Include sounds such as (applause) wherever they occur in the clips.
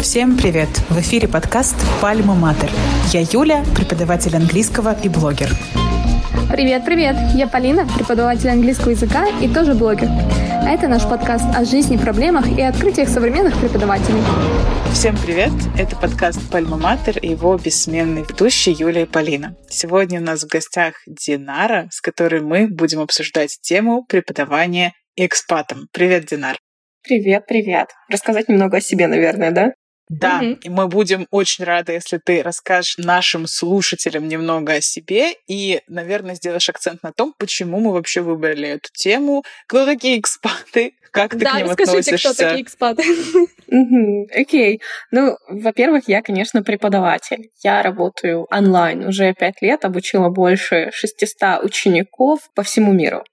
Всем привет! В эфире подкаст «Пальма Матер». Я Юля, преподаватель английского и блогер. Привет, привет! Я Полина, преподаватель английского языка и тоже блогер. А это наш подкаст о жизни, проблемах и открытиях современных преподавателей. Всем привет! Это подкаст «Пальма Матер» и его бессменный ведущий Юлия и Полина. Сегодня у нас в гостях Динара, с которой мы будем обсуждать тему преподавания экспатам. Привет, Динар! Привет, привет. Рассказать немного о себе, наверное, да? Да, угу. и мы будем очень рады, если ты расскажешь нашим слушателям немного о себе и, наверное, сделаешь акцент на том, почему мы вообще выбрали эту тему, кто такие экспаты, как ты да, к ним расскажите, относишься. кто такие экспаты. Окей. Ну, во-первых, я, конечно, преподаватель. Я работаю онлайн уже пять лет, обучила больше 600 учеников по всему миру.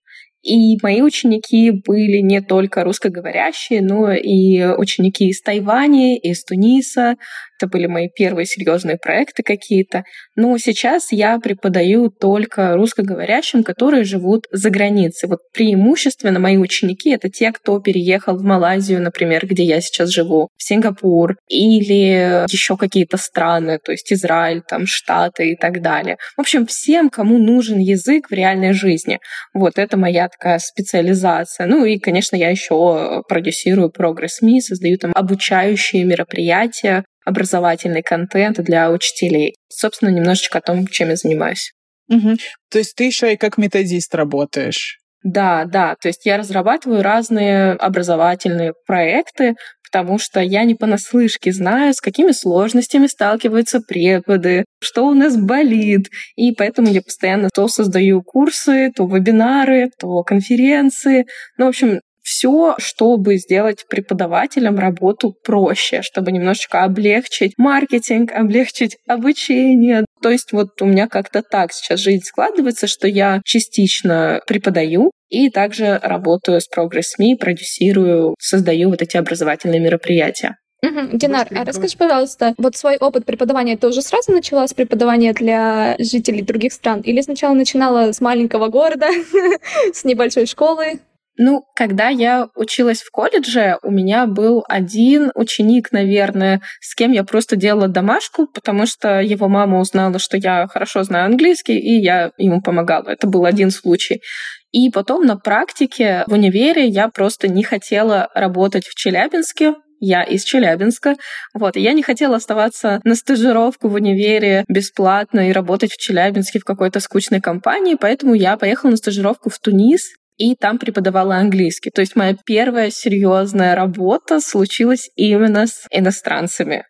И мои ученики были не только русскоговорящие, но и ученики из Тайваня, из Туниса, это были мои первые серьезные проекты какие-то. Но сейчас я преподаю только русскоговорящим, которые живут за границей. Вот преимущественно мои ученики — это те, кто переехал в Малайзию, например, где я сейчас живу, в Сингапур, или еще какие-то страны, то есть Израиль, там, Штаты и так далее. В общем, всем, кому нужен язык в реальной жизни. Вот это моя такая специализация. Ну и, конечно, я еще продюсирую Progress Me, создаю там обучающие мероприятия, образовательный контент для учителей. Собственно, немножечко о том, чем я занимаюсь. Угу. То есть ты еще и как методист работаешь? Да, да. То есть я разрабатываю разные образовательные проекты, потому что я не понаслышке знаю, с какими сложностями сталкиваются преподы, что у нас болит. И поэтому я постоянно то создаю курсы, то вебинары, то конференции. Ну, в общем, все, чтобы сделать преподавателям работу проще, чтобы немножечко облегчить маркетинг, облегчить обучение. То есть вот у меня как-то так сейчас жизнь складывается, что я частично преподаю, и также работаю с Progress.me, продюсирую, создаю вот эти образовательные мероприятия. Угу. Динар, а расскажи, пожалуйста, вот свой опыт преподавания ты уже сразу начала с преподавания для жителей других стран? Или сначала начинала с маленького города, (laughs) с небольшой школы? Ну, когда я училась в колледже, у меня был один ученик, наверное, с кем я просто делала домашку, потому что его мама узнала, что я хорошо знаю английский, и я ему помогала. Это был один случай. И потом на практике в универе я просто не хотела работать в Челябинске, я из Челябинска. Вот, и я не хотела оставаться на стажировку в универе бесплатно и работать в Челябинске в какой-то скучной компании, поэтому я поехала на стажировку в Тунис, и там преподавала английский. То есть моя первая серьезная работа случилась именно с иностранцами.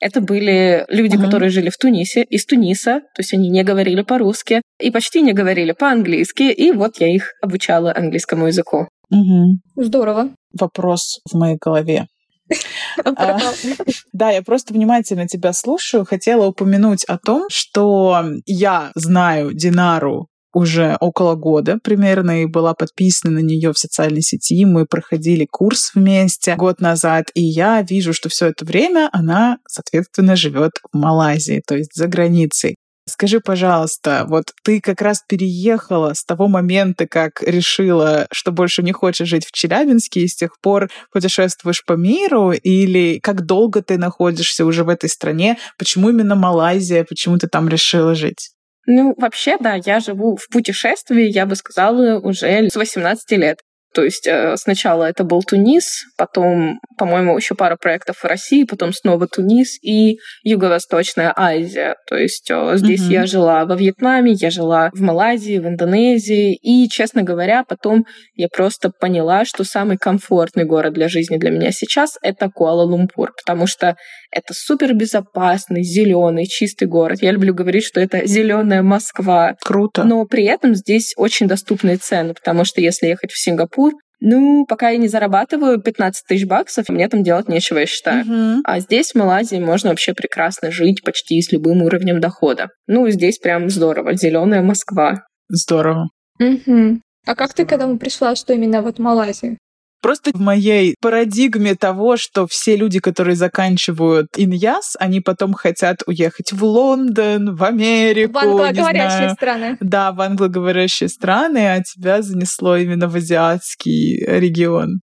Это были люди, uh-huh. которые жили в Тунисе, из Туниса, то есть они не говорили по-русски и почти не говорили по-английски, и вот я их обучала английскому языку. Uh-huh. Здорово. Вопрос в моей голове. (laughs) А, (laughs) да, я просто внимательно тебя слушаю. Хотела упомянуть о том, что я знаю Динару уже около года примерно и была подписана на нее в социальной сети. Мы проходили курс вместе год назад, и я вижу, что все это время она, соответственно, живет в Малайзии, то есть за границей. Скажи, пожалуйста, вот ты как раз переехала с того момента, как решила, что больше не хочешь жить в Челябинске, и с тех пор путешествуешь по миру, или как долго ты находишься уже в этой стране? Почему именно Малайзия? Почему ты там решила жить? Ну, вообще, да, я живу в путешествии, я бы сказала, уже с 18 лет. То есть э, сначала это был Тунис, потом, по-моему, еще пара проектов в России, потом снова Тунис и Юго-Восточная Азия. То есть э, здесь mm-hmm. я жила во Вьетнаме, я жила в Малайзии, в Индонезии. И, честно говоря, потом я просто поняла, что самый комфортный город для жизни для меня сейчас — это Куала-Лумпур, потому что это супер безопасный, зеленый, чистый город. Я люблю говорить, что это зеленая Москва. Круто. Но при этом здесь очень доступные цены, потому что если ехать в Сингапур, ну, пока я не зарабатываю 15 тысяч баксов, мне там делать нечего, я считаю. Uh-huh. А здесь, в Малайзии, можно вообще прекрасно жить почти с любым уровнем дохода. Ну, здесь прям здорово. Зеленая Москва. Здорово. Uh-huh. А как ты к этому пришла, что именно вот Малайзия? Просто в моей парадигме того, что все люди, которые заканчивают иньяс, они потом хотят уехать в Лондон, в Америку. В англоговорящие страны. Да, в англоговорящие страны, а тебя занесло именно в азиатский регион.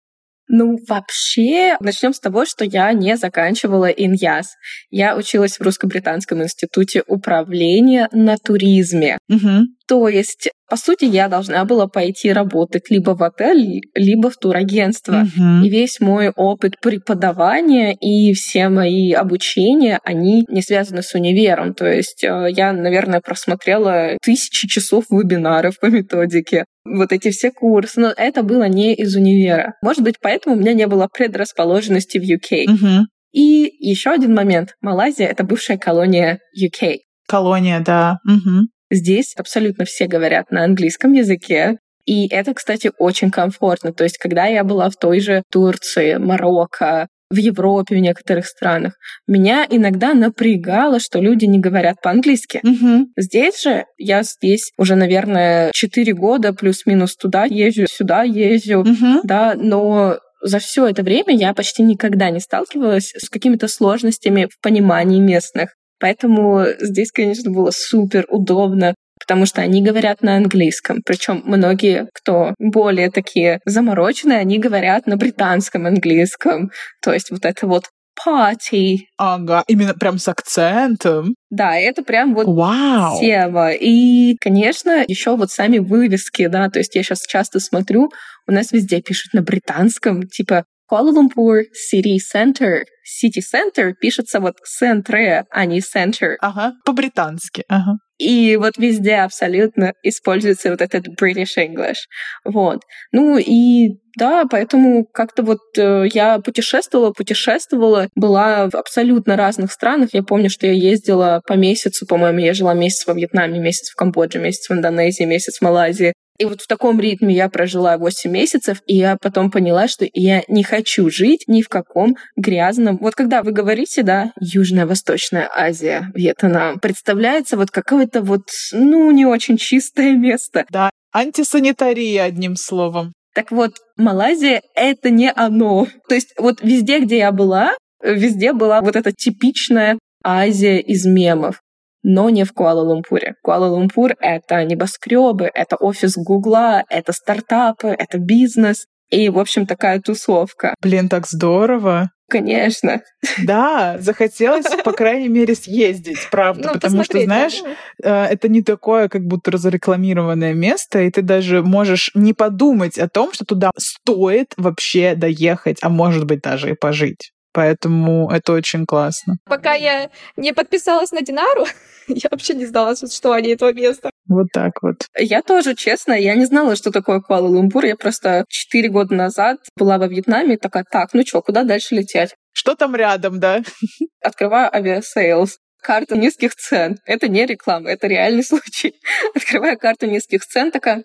Ну, вообще, начнем с того, что я не заканчивала иньяс. Я училась в Русско-Британском институте управления на туризме. Угу. То есть, по сути, я должна была пойти работать либо в отель, либо в турагентство. Угу. И весь мой опыт преподавания и все мои обучения, они не связаны с универом. То есть э, я, наверное, просмотрела тысячи часов вебинаров по методике вот эти все курсы, но это было не из универа. Может быть, поэтому у меня не было предрасположенности в UK. Угу. И еще один момент. Малайзия — это бывшая колония UK. Колония, да. Угу. Здесь абсолютно все говорят на английском языке. И это, кстати, очень комфортно. То есть, когда я была в той же Турции, Марокко, в Европе, в некоторых странах, меня иногда напрягало, что люди не говорят по-английски. Угу. Здесь же, я здесь уже, наверное, 4 года плюс-минус туда езжу, сюда езжу, угу. да, но за все это время я почти никогда не сталкивалась с какими-то сложностями в понимании местных. Поэтому здесь, конечно, было супер удобно, потому что они говорят на английском. Причем многие, кто более такие замороченные, они говорят на британском английском. То есть вот это вот party. Ага, именно прям с акцентом. Да, это прям вот Вау. тема. И, конечно, еще вот сами вывески, да, то есть я сейчас часто смотрю, у нас везде пишут на британском, типа Куала-Лумпур City Center. City Center пишется вот центре, а не center. Ага, по-британски. Ага. И вот везде абсолютно используется вот этот British English. Вот. Ну и да, поэтому как-то вот э, я путешествовала, путешествовала, была в абсолютно разных странах. Я помню, что я ездила по месяцу, по-моему, я жила месяц во Вьетнаме, месяц в Камбодже, месяц в Индонезии, месяц в Малайзии. И вот в таком ритме я прожила 8 месяцев, и я потом поняла, что я не хочу жить ни в каком грязном... Вот когда вы говорите, да, Южная Восточная Азия, Вьетнам, представляется вот какое-то вот, ну, не очень чистое место. Да, антисанитария, одним словом. Так вот, Малайзия — это не оно. То есть вот везде, где я была, везде была вот эта типичная Азия из мемов но не в Куала-Лумпуре. Куала-Лумпур — это небоскребы, это офис Гугла, это стартапы, это бизнес. И, в общем, такая тусовка. Блин, так здорово. Конечно. Да, захотелось, по крайней мере, съездить, правда, ну, потому что, знаешь, да. Э, это не такое, как будто разрекламированное место, и ты даже можешь не подумать о том, что туда стоит вообще доехать, а может быть даже и пожить. Поэтому это очень классно. Пока я не подписалась на Динару, (laughs) я вообще не знала, что они этого места. Вот так вот. Я тоже, честно, я не знала, что такое Куала-Лумпур. Я просто четыре года назад была во Вьетнаме и такая, так, ну что, куда дальше лететь? Что там рядом, да? (laughs) Открываю Aviasales. Карта низких цен. Это не реклама, это реальный (laughs) случай. Открываю карту низких цен, такая,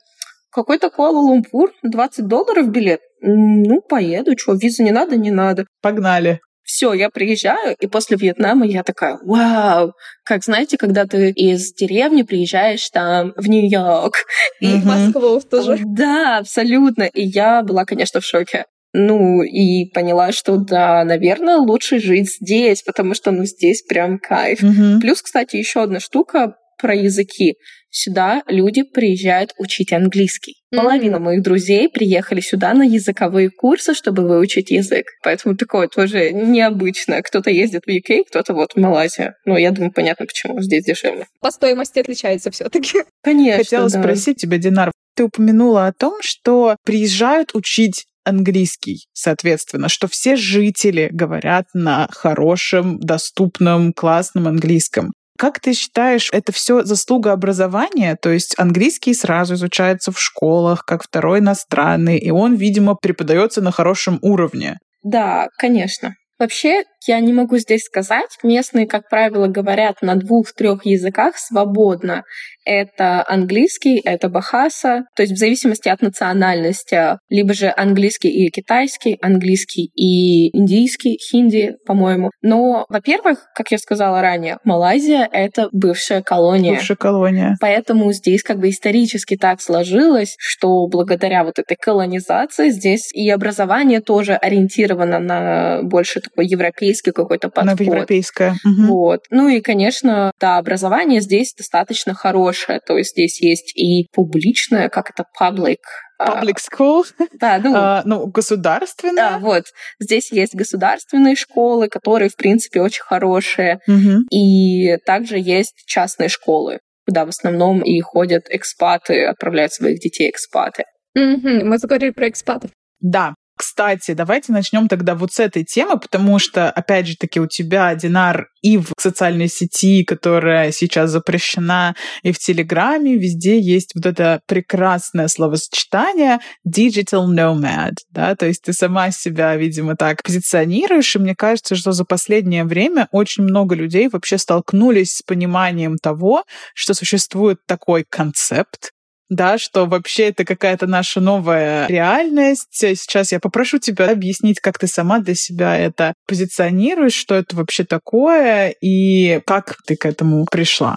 какой-то Куала-Лумпур, 20 долларов билет. Ну, поеду, что, визы не надо, не надо. Погнали. Все, я приезжаю, и после Вьетнама я такая, вау, как знаете, когда ты из деревни приезжаешь там в Нью-Йорк. И в Москву тоже. Да, абсолютно. И я была, конечно, в шоке. Ну, и поняла, что да, наверное, лучше жить здесь, потому что, ну, здесь прям кайф. Плюс, кстати, еще одна штука про языки. Сюда люди приезжают учить английский. Mm-hmm. Половина моих друзей приехали сюда на языковые курсы, чтобы выучить язык. Поэтому такое тоже необычно. Кто-то ездит в UK, кто-то вот в Малайзию. Ну, я думаю, понятно, почему здесь дешевле. По стоимости отличается все таки Конечно, Хотела да. спросить тебя, Динар, ты упомянула о том, что приезжают учить английский, соответственно, что все жители говорят на хорошем, доступном, классном английском. Как ты считаешь, это все заслуга образования? То есть английский сразу изучается в школах как второй иностранный, и он, видимо, преподается на хорошем уровне. Да, конечно. Вообще, я не могу здесь сказать. Местные, как правило, говорят на двух-трех языках свободно. Это английский, это бахаса, то есть в зависимости от национальности, либо же английский и китайский, английский и индийский, хинди, по-моему. Но, во-первых, как я сказала ранее, Малайзия — это бывшая колония. Бывшая колония. Поэтому здесь как бы исторически так сложилось, что благодаря вот этой колонизации здесь и образование тоже ориентировано на больше такой европейский какой-то подход. На европейское. Угу. Вот. Ну и, конечно, да, образование здесь достаточно хорошее. То есть здесь есть и публичное, как это, public, а, Public school. Да, ну, а, ну государственные. Да, вот. Здесь есть государственные школы, которые, в принципе, очень хорошие. Угу. И также есть частные школы, куда в основном и ходят экспаты, отправляют своих детей экспаты. Угу. Мы заговорили про экспатов. Да, кстати, давайте начнем тогда вот с этой темы, потому что, опять же таки, у тебя, Динар, и в социальной сети, которая сейчас запрещена, и в Телеграме, везде есть вот это прекрасное словосочетание digital nomad, да, то есть ты сама себя, видимо, так позиционируешь, и мне кажется, что за последнее время очень много людей вообще столкнулись с пониманием того, что существует такой концепт, да, что вообще это какая-то наша новая реальность. Сейчас я попрошу тебя объяснить, как ты сама для себя это позиционируешь, что это вообще такое и как ты к этому пришла.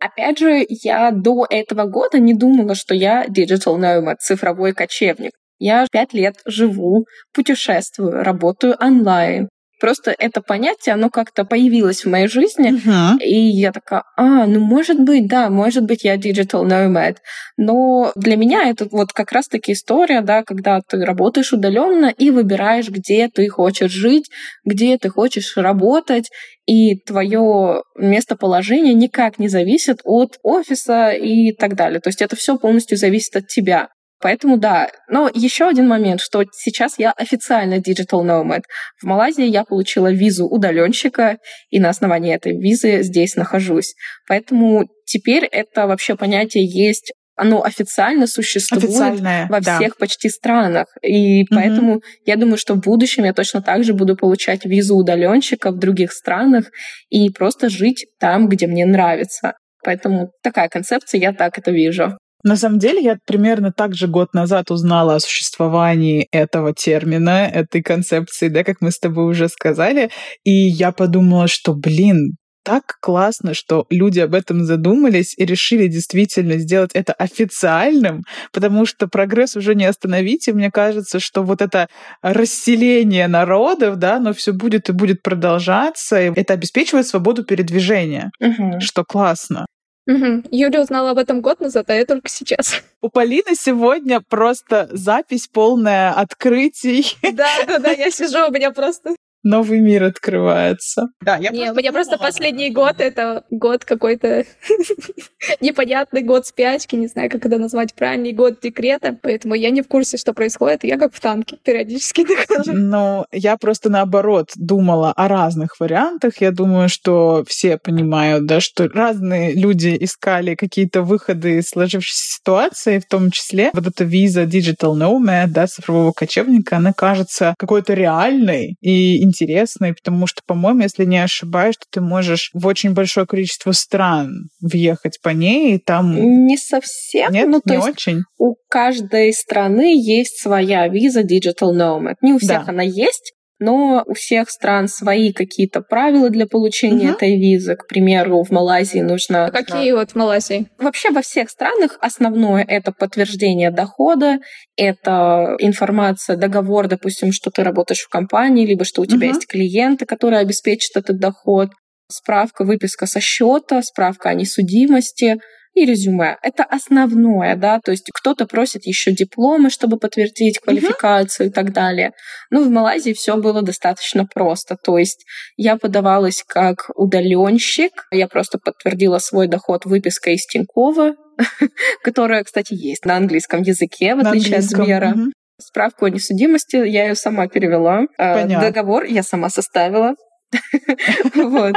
Опять же, я до этого года не думала, что я digital nomad, цифровой кочевник. Я пять лет живу, путешествую, работаю онлайн. Просто это понятие, оно как-то появилось в моей жизни, uh-huh. и я такая, а, ну может быть, да, может быть, я digital nomad. Но для меня это вот как раз-таки история, да, когда ты работаешь удаленно и выбираешь, где ты хочешь жить, где ты хочешь работать, и твое местоположение никак не зависит от офиса и так далее. То есть это все полностью зависит от тебя. Поэтому да. Но еще один момент, что сейчас я официально digital nomad. В Малайзии я получила визу удаленщика, и на основании этой визы здесь нахожусь. Поэтому теперь это вообще понятие есть оно официально существует Официальное, во да. всех почти странах. И угу. поэтому я думаю, что в будущем я точно так же буду получать визу удаленщика в других странах и просто жить там, где мне нравится. Поэтому такая концепция, я так это вижу. На самом деле, я примерно так же год назад узнала о существовании этого термина, этой концепции, да, как мы с тобой уже сказали, и я подумала, что, блин, так классно, что люди об этом задумались и решили действительно сделать это официальным, потому что прогресс уже не остановить, и мне кажется, что вот это расселение народов, да, оно все будет и будет продолжаться, и это обеспечивает свободу передвижения, угу. что классно. Угу. Юля узнала об этом год назад, а я только сейчас. У Полины сегодня просто запись полная открытий. Да, да, да, я сижу, у меня просто новый мир открывается. Да, я Не, у меня просто последний год это год какой-то (laughs) непонятный год спячки, не знаю, как это назвать правильный год декрета, поэтому я не в курсе, что происходит, я как в танке периодически (laughs) нахожу. Ну, я просто наоборот думала о разных вариантах. Я думаю, что все понимают, да, что разные люди искали какие-то выходы из сложившейся ситуации, в том числе вот эта виза Digital Nomad, да, цифрового кочевника, она кажется какой-то реальной и интересной, потому что, по-моему, если не ошибаюсь, что ты можешь в очень большое количество стран въехать по ней, и там... Не совсем. Нет, ну, не очень. У каждой страны есть своя виза Digital Nomad. Не у всех да. она есть, но у всех стран свои какие-то правила для получения угу. этой визы. К примеру, в Малайзии нужно... А какие вот в Малайзии? Вообще во всех странах основное это подтверждение дохода, это информация, договор, допустим, что ты работаешь в компании, либо что у тебя угу. есть клиенты, которые обеспечат этот доход, справка, выписка со счета, справка о несудимости, и резюме. Это основное, да, то есть кто-то просит еще дипломы, чтобы подтвердить квалификацию uh-huh. и так далее. Ну, в Малайзии все было достаточно просто, то есть я подавалась как удаленщик, я просто подтвердила свой доход выпиской из Тинькова, (laughs) которая, кстати, есть на английском языке, в отличие от Сбера. Справку о несудимости я ее сама перевела. А, Понятно. Договор я сама составила. (laughs) Вот.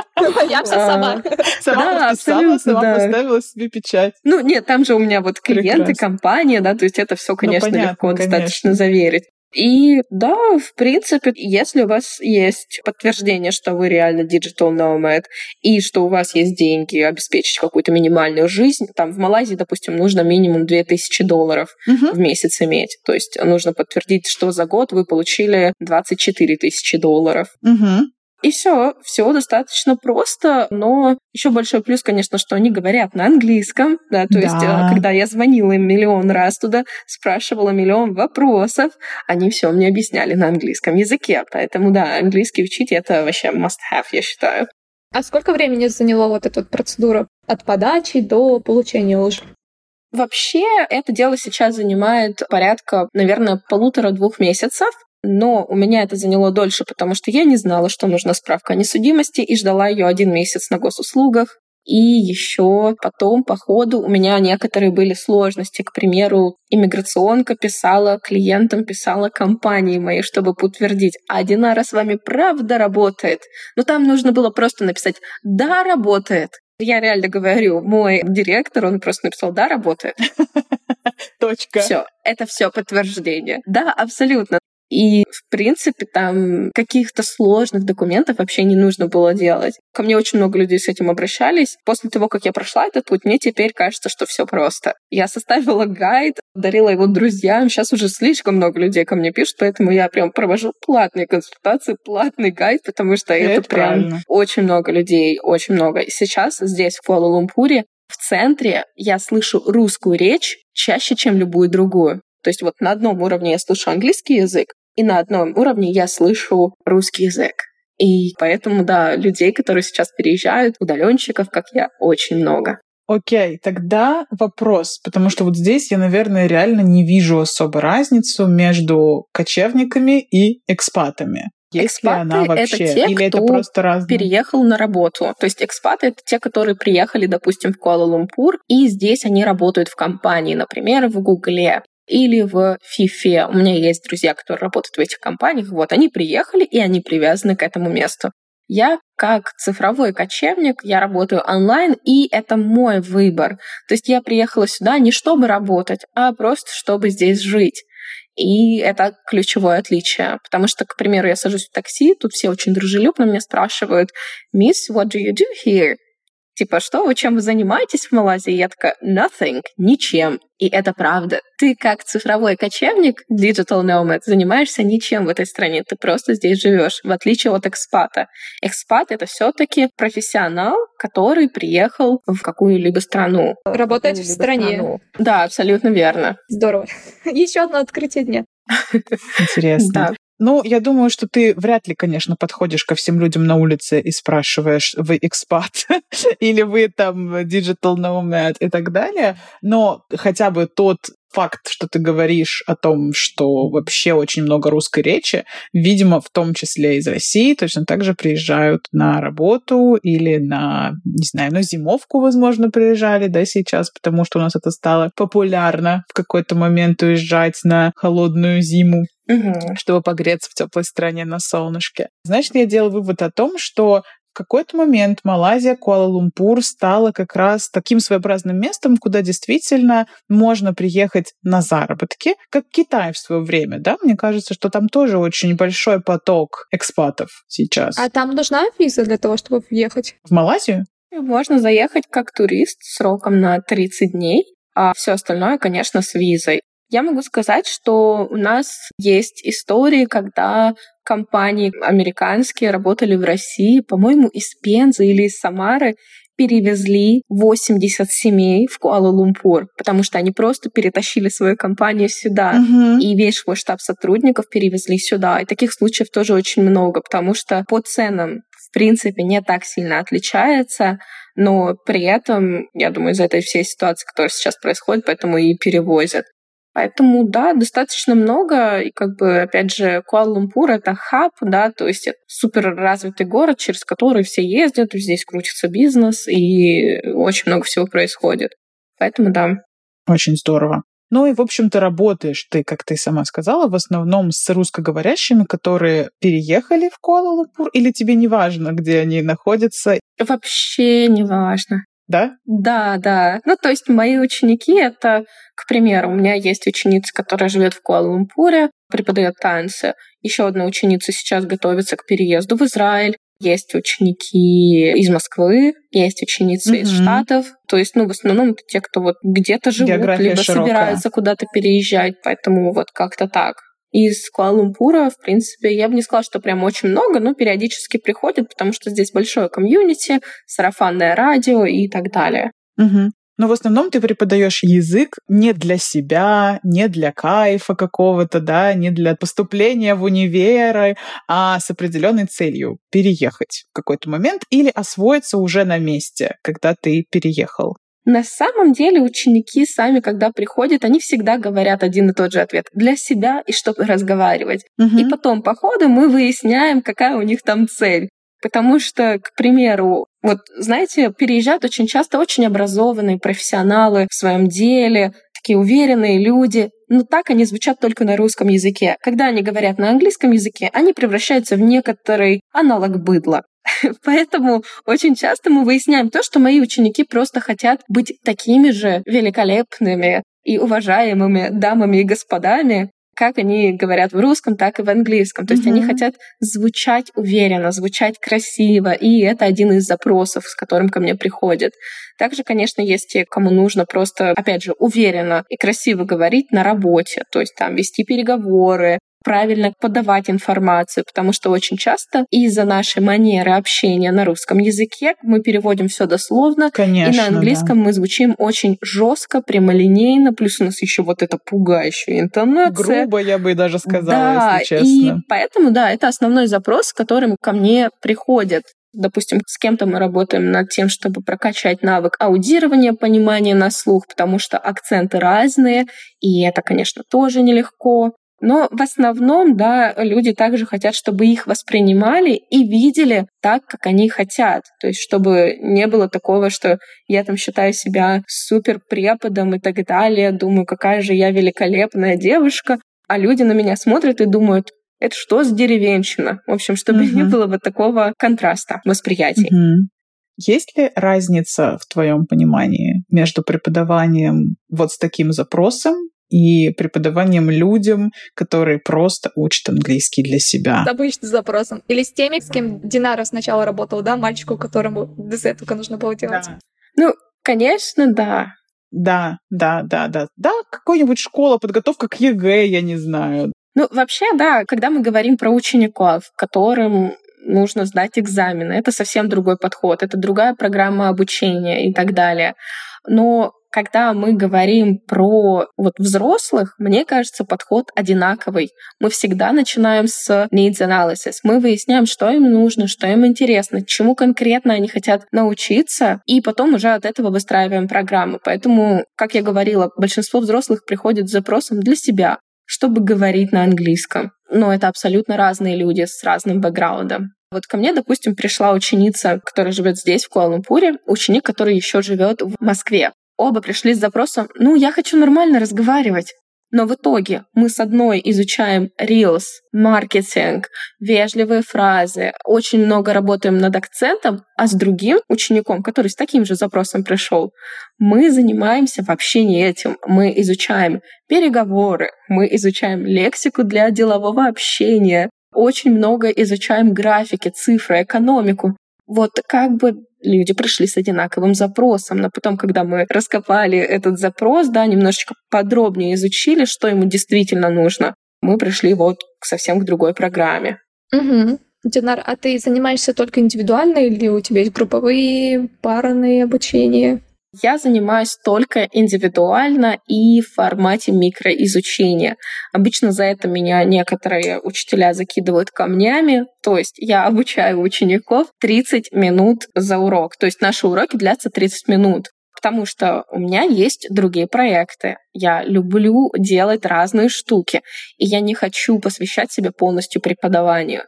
Я все сама. Сама подписала, сама поставила себе печать. Ну, нет, там же у меня вот клиенты, компания, да, то есть это все, ну, конечно, легко достаточно заверить. И да, в принципе, если у вас есть подтверждение, что вы реально digital nomad, и что у вас есть деньги обеспечить какую-то минимальную жизнь, там в Малайзии, допустим, нужно минимум 2000 долларов uh-huh. в месяц иметь. То есть нужно подтвердить, что за год вы получили 24 тысячи долларов. Uh-huh. И все, все достаточно просто, но еще большой плюс, конечно, что они говорят на английском, да, то да. есть, э, когда я звонила им миллион раз туда, спрашивала миллион вопросов, они все мне объясняли на английском языке, поэтому да, английский учить это вообще must have, я считаю. А сколько времени заняло вот эта вот процедура от подачи до получения уже? Вообще, это дело сейчас занимает порядка, наверное, полутора-двух месяцев. Но у меня это заняло дольше, потому что я не знала, что нужна справка о несудимости, и ждала ее один месяц на госуслугах. И еще потом, по ходу, у меня некоторые были сложности. К примеру, иммиграционка писала клиентам, писала компании моей, чтобы подтвердить, а Динара с вами правда работает. Но там нужно было просто написать «да, работает». Я реально говорю, мой директор, он просто написал «да, работает». (laughs) Точка. Все, это все подтверждение. Да, абсолютно. И, в принципе, там каких-то сложных документов вообще не нужно было делать. Ко мне очень много людей с этим обращались. После того, как я прошла этот путь, мне теперь кажется, что все просто. Я составила гайд, дарила его друзьям. Сейчас уже слишком много людей ко мне пишут, поэтому я прям провожу платные консультации, платный гайд, потому что это, это прям правильно. очень много людей, очень много. И сейчас здесь, в Куала-Лумпуре, в центре я слышу русскую речь чаще, чем любую другую. То есть вот на одном уровне я слышу английский язык, и на одном уровне я слышу русский язык. И поэтому, да, людей, которые сейчас переезжают, удаленщиков, как я, очень много. Окей, тогда вопрос, потому что вот здесь я, наверное, реально не вижу особо разницу между кочевниками и экспатами. Есть экспаты она вообще? Это те, Или кто это просто разные? переехал на работу. То есть экспаты — это те, которые приехали, допустим, в Куала-Лумпур, и здесь они работают в компании, например, в Гугле или в ФИФе. У меня есть друзья, которые работают в этих компаниях. Вот, они приехали, и они привязаны к этому месту. Я как цифровой кочевник, я работаю онлайн, и это мой выбор. То есть я приехала сюда не чтобы работать, а просто чтобы здесь жить. И это ключевое отличие. Потому что, к примеру, я сажусь в такси, тут все очень дружелюбно меня спрашивают, «Miss, what do you do here?» Типа, что вы, чем вы занимаетесь в Малайзии? Я такая, nothing, ничем. И это правда. Ты как цифровой кочевник, digital nomad, занимаешься ничем в этой стране. Ты просто здесь живешь, в отличие от экспата. Экспат — это все таки профессионал, который приехал в какую-либо страну. Работать в стране. Страну. Да, абсолютно верно. Здорово. (laughs) Еще одно открытие дня. Интересно. Да. Ну, я думаю, что ты вряд ли, конечно, подходишь ко всем людям на улице и спрашиваешь, вы экспат (laughs) или вы там digital nomad и так далее, но хотя бы тот факт, что ты говоришь о том, что вообще очень много русской речи, видимо, в том числе из России, точно так же приезжают на работу или на, не знаю, на зимовку, возможно, приезжали, да, сейчас, потому что у нас это стало популярно в какой-то момент уезжать на холодную зиму. Угу. чтобы погреться в теплой стране на солнышке. Значит, я делаю вывод о том, что в какой-то момент Малайзия, Куала-Лумпур стала как раз таким своеобразным местом, куда действительно можно приехать на заработки, как Китай в свое время, да? Мне кажется, что там тоже очень большой поток экспатов сейчас. А там нужна виза для того, чтобы въехать? В Малайзию? Можно заехать как турист сроком на 30 дней, а все остальное, конечно, с визой. Я могу сказать, что у нас есть истории, когда компании американские работали в России, по-моему, из Пензы или из Самары, перевезли 80 семей в Куала-Лумпур, потому что они просто перетащили свою компанию сюда, uh-huh. и весь свой штаб сотрудников перевезли сюда. И таких случаев тоже очень много, потому что по ценам в принципе не так сильно отличается, но при этом, я думаю, из-за этой всей ситуации, которая сейчас происходит, поэтому и перевозят. Поэтому, да, достаточно много. И как бы, опять же, Куала-Лумпур — это хаб, да, то есть это супер развитый город, через который все ездят, здесь крутится бизнес, и очень много всего происходит. Поэтому, да. Очень здорово. Ну и, в общем, ты работаешь, ты, как ты сама сказала, в основном с русскоговорящими, которые переехали в Куала-Лумпур, или тебе не важно, где они находятся? Вообще не важно. Да? Да, да. Ну, то есть мои ученики — это, к примеру, у меня есть ученица, которая живет в Куала-Лумпуре, преподает танцы. Еще одна ученица сейчас готовится к переезду в Израиль. Есть ученики из Москвы, есть ученицы mm-hmm. из Штатов. То есть, ну, в основном это те, кто вот где-то живут, География либо широкая. собираются куда-то переезжать. Поэтому вот как-то так. Из Куала-Лумпура, в принципе, я бы не сказала, что прям очень много, но периодически приходят, потому что здесь большое комьюнити, сарафанное радио и так далее. Угу. Но в основном ты преподаешь язык не для себя, не для кайфа какого-то, да, не для поступления в универы, а с определенной целью переехать в какой-то момент или освоиться уже на месте, когда ты переехал. На самом деле ученики сами, когда приходят, они всегда говорят один и тот же ответ для себя и чтобы разговаривать. Угу. И потом по ходу мы выясняем, какая у них там цель. Потому что, к примеру, вот, знаете, переезжают очень часто очень образованные профессионалы в своем деле, такие уверенные люди, но так они звучат только на русском языке. Когда они говорят на английском языке, они превращаются в некоторый аналог быдла. (laughs) Поэтому очень часто мы выясняем то, что мои ученики просто хотят быть такими же великолепными и уважаемыми дамами и господами, как они говорят в русском, так и в английском. То есть они хотят звучать уверенно, звучать красиво, и это один из запросов, с которым ко мне приходят. Также, конечно, есть те, кому нужно просто, опять же, уверенно и красиво говорить на работе, то есть там вести переговоры, правильно подавать информацию, потому что очень часто из-за нашей манеры общения на русском языке мы переводим все дословно, Конечно, и на английском да. мы звучим очень жестко, прямолинейно, плюс у нас еще вот эта пугающая интонация. Грубо, я бы даже сказала, да, если честно. И поэтому, да, это основной запрос, с которым ко мне приходят. Допустим, с кем-то мы работаем над тем, чтобы прокачать навык аудирования, понимания на слух, потому что акценты разные, и это, конечно, тоже нелегко. Но в основном, да, люди также хотят, чтобы их воспринимали и видели так, как они хотят. То есть, чтобы не было такого, что я там считаю себя супер преподом и так далее, думаю, какая же я великолепная девушка, а люди на меня смотрят и думают, это что за деревенщина? В общем, чтобы uh-huh. не было вот такого контраста восприятий. Uh-huh. Есть ли разница в твоем понимании между преподаванием вот с таким запросом и преподаванием людям, которые просто учат английский для себя. С обычным запросом. Или с теми, с кем Динара сначала работала, да, мальчику, которому ДЗ только нужно было делать. Да. Ну, конечно, да. Да, да, да, да. Да, какой-нибудь школа, подготовка к ЕГЭ, я не знаю. Ну, вообще, да, когда мы говорим про учеников, которым нужно сдать экзамены, это совсем другой подход, это другая программа обучения и так далее. Но когда мы говорим про вот взрослых, мне кажется, подход одинаковый. Мы всегда начинаем с needs analysis. Мы выясняем, что им нужно, что им интересно, чему конкретно они хотят научиться, и потом уже от этого выстраиваем программы. Поэтому, как я говорила, большинство взрослых приходит с запросом для себя, чтобы говорить на английском. Но это абсолютно разные люди с разным бэкграундом. Вот ко мне, допустим, пришла ученица, которая живет здесь, в Куала-Лумпуре, ученик, который еще живет в Москве. Оба пришли с запросом «Ну, я хочу нормально разговаривать». Но в итоге мы с одной изучаем Reels, маркетинг, вежливые фразы, очень много работаем над акцентом, а с другим учеником, который с таким же запросом пришел, мы занимаемся вообще не этим. Мы изучаем переговоры, мы изучаем лексику для делового общения, очень много изучаем графики, цифры, экономику. Вот как бы люди пришли с одинаковым запросом, но потом, когда мы раскопали этот запрос, да, немножечко подробнее изучили, что ему действительно нужно, мы пришли вот совсем к другой программе. Угу. Динар, а ты занимаешься только индивидуально или у тебя есть групповые, парные обучения? Я занимаюсь только индивидуально и в формате микроизучения. Обычно за это меня некоторые учителя закидывают камнями, то есть я обучаю учеников 30 минут за урок. То есть наши уроки длятся 30 минут потому что у меня есть другие проекты. Я люблю делать разные штуки, и я не хочу посвящать себя полностью преподаванию.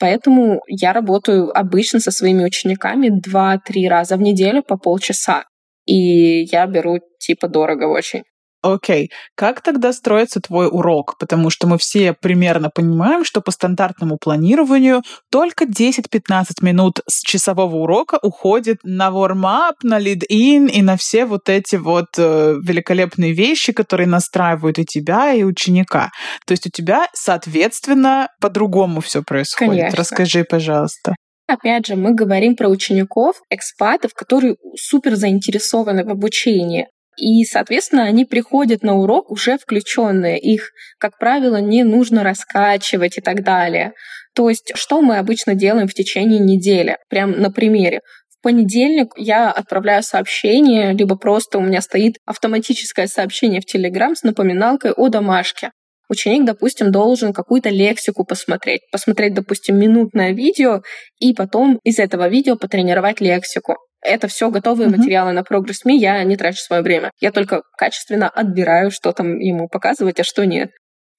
Поэтому я работаю обычно со своими учениками 2-3 раза в неделю по полчаса и я беру типа дорого очень. Окей, как тогда строится твой урок? Потому что мы все примерно понимаем, что по стандартному планированию только 10-15 минут с часового урока уходит на warm-up, на lead-in и на все вот эти вот э, великолепные вещи, которые настраивают и тебя, и ученика. То есть у тебя, соответственно, по-другому все происходит. Конечно. Расскажи, пожалуйста. Опять же, мы говорим про учеников, экспатов, которые супер заинтересованы в обучении. И, соответственно, они приходят на урок уже включенные. Их, как правило, не нужно раскачивать и так далее. То есть, что мы обычно делаем в течение недели? Прям на примере. В понедельник я отправляю сообщение, либо просто у меня стоит автоматическое сообщение в Телеграм с напоминалкой о домашке. Ученик, допустим, должен какую-то лексику посмотреть, посмотреть, допустим, минутное видео и потом из этого видео потренировать лексику. Это все готовые mm-hmm. материалы на Progress.me, я не трачу свое время. Я только качественно отбираю, что там ему показывать, а что нет.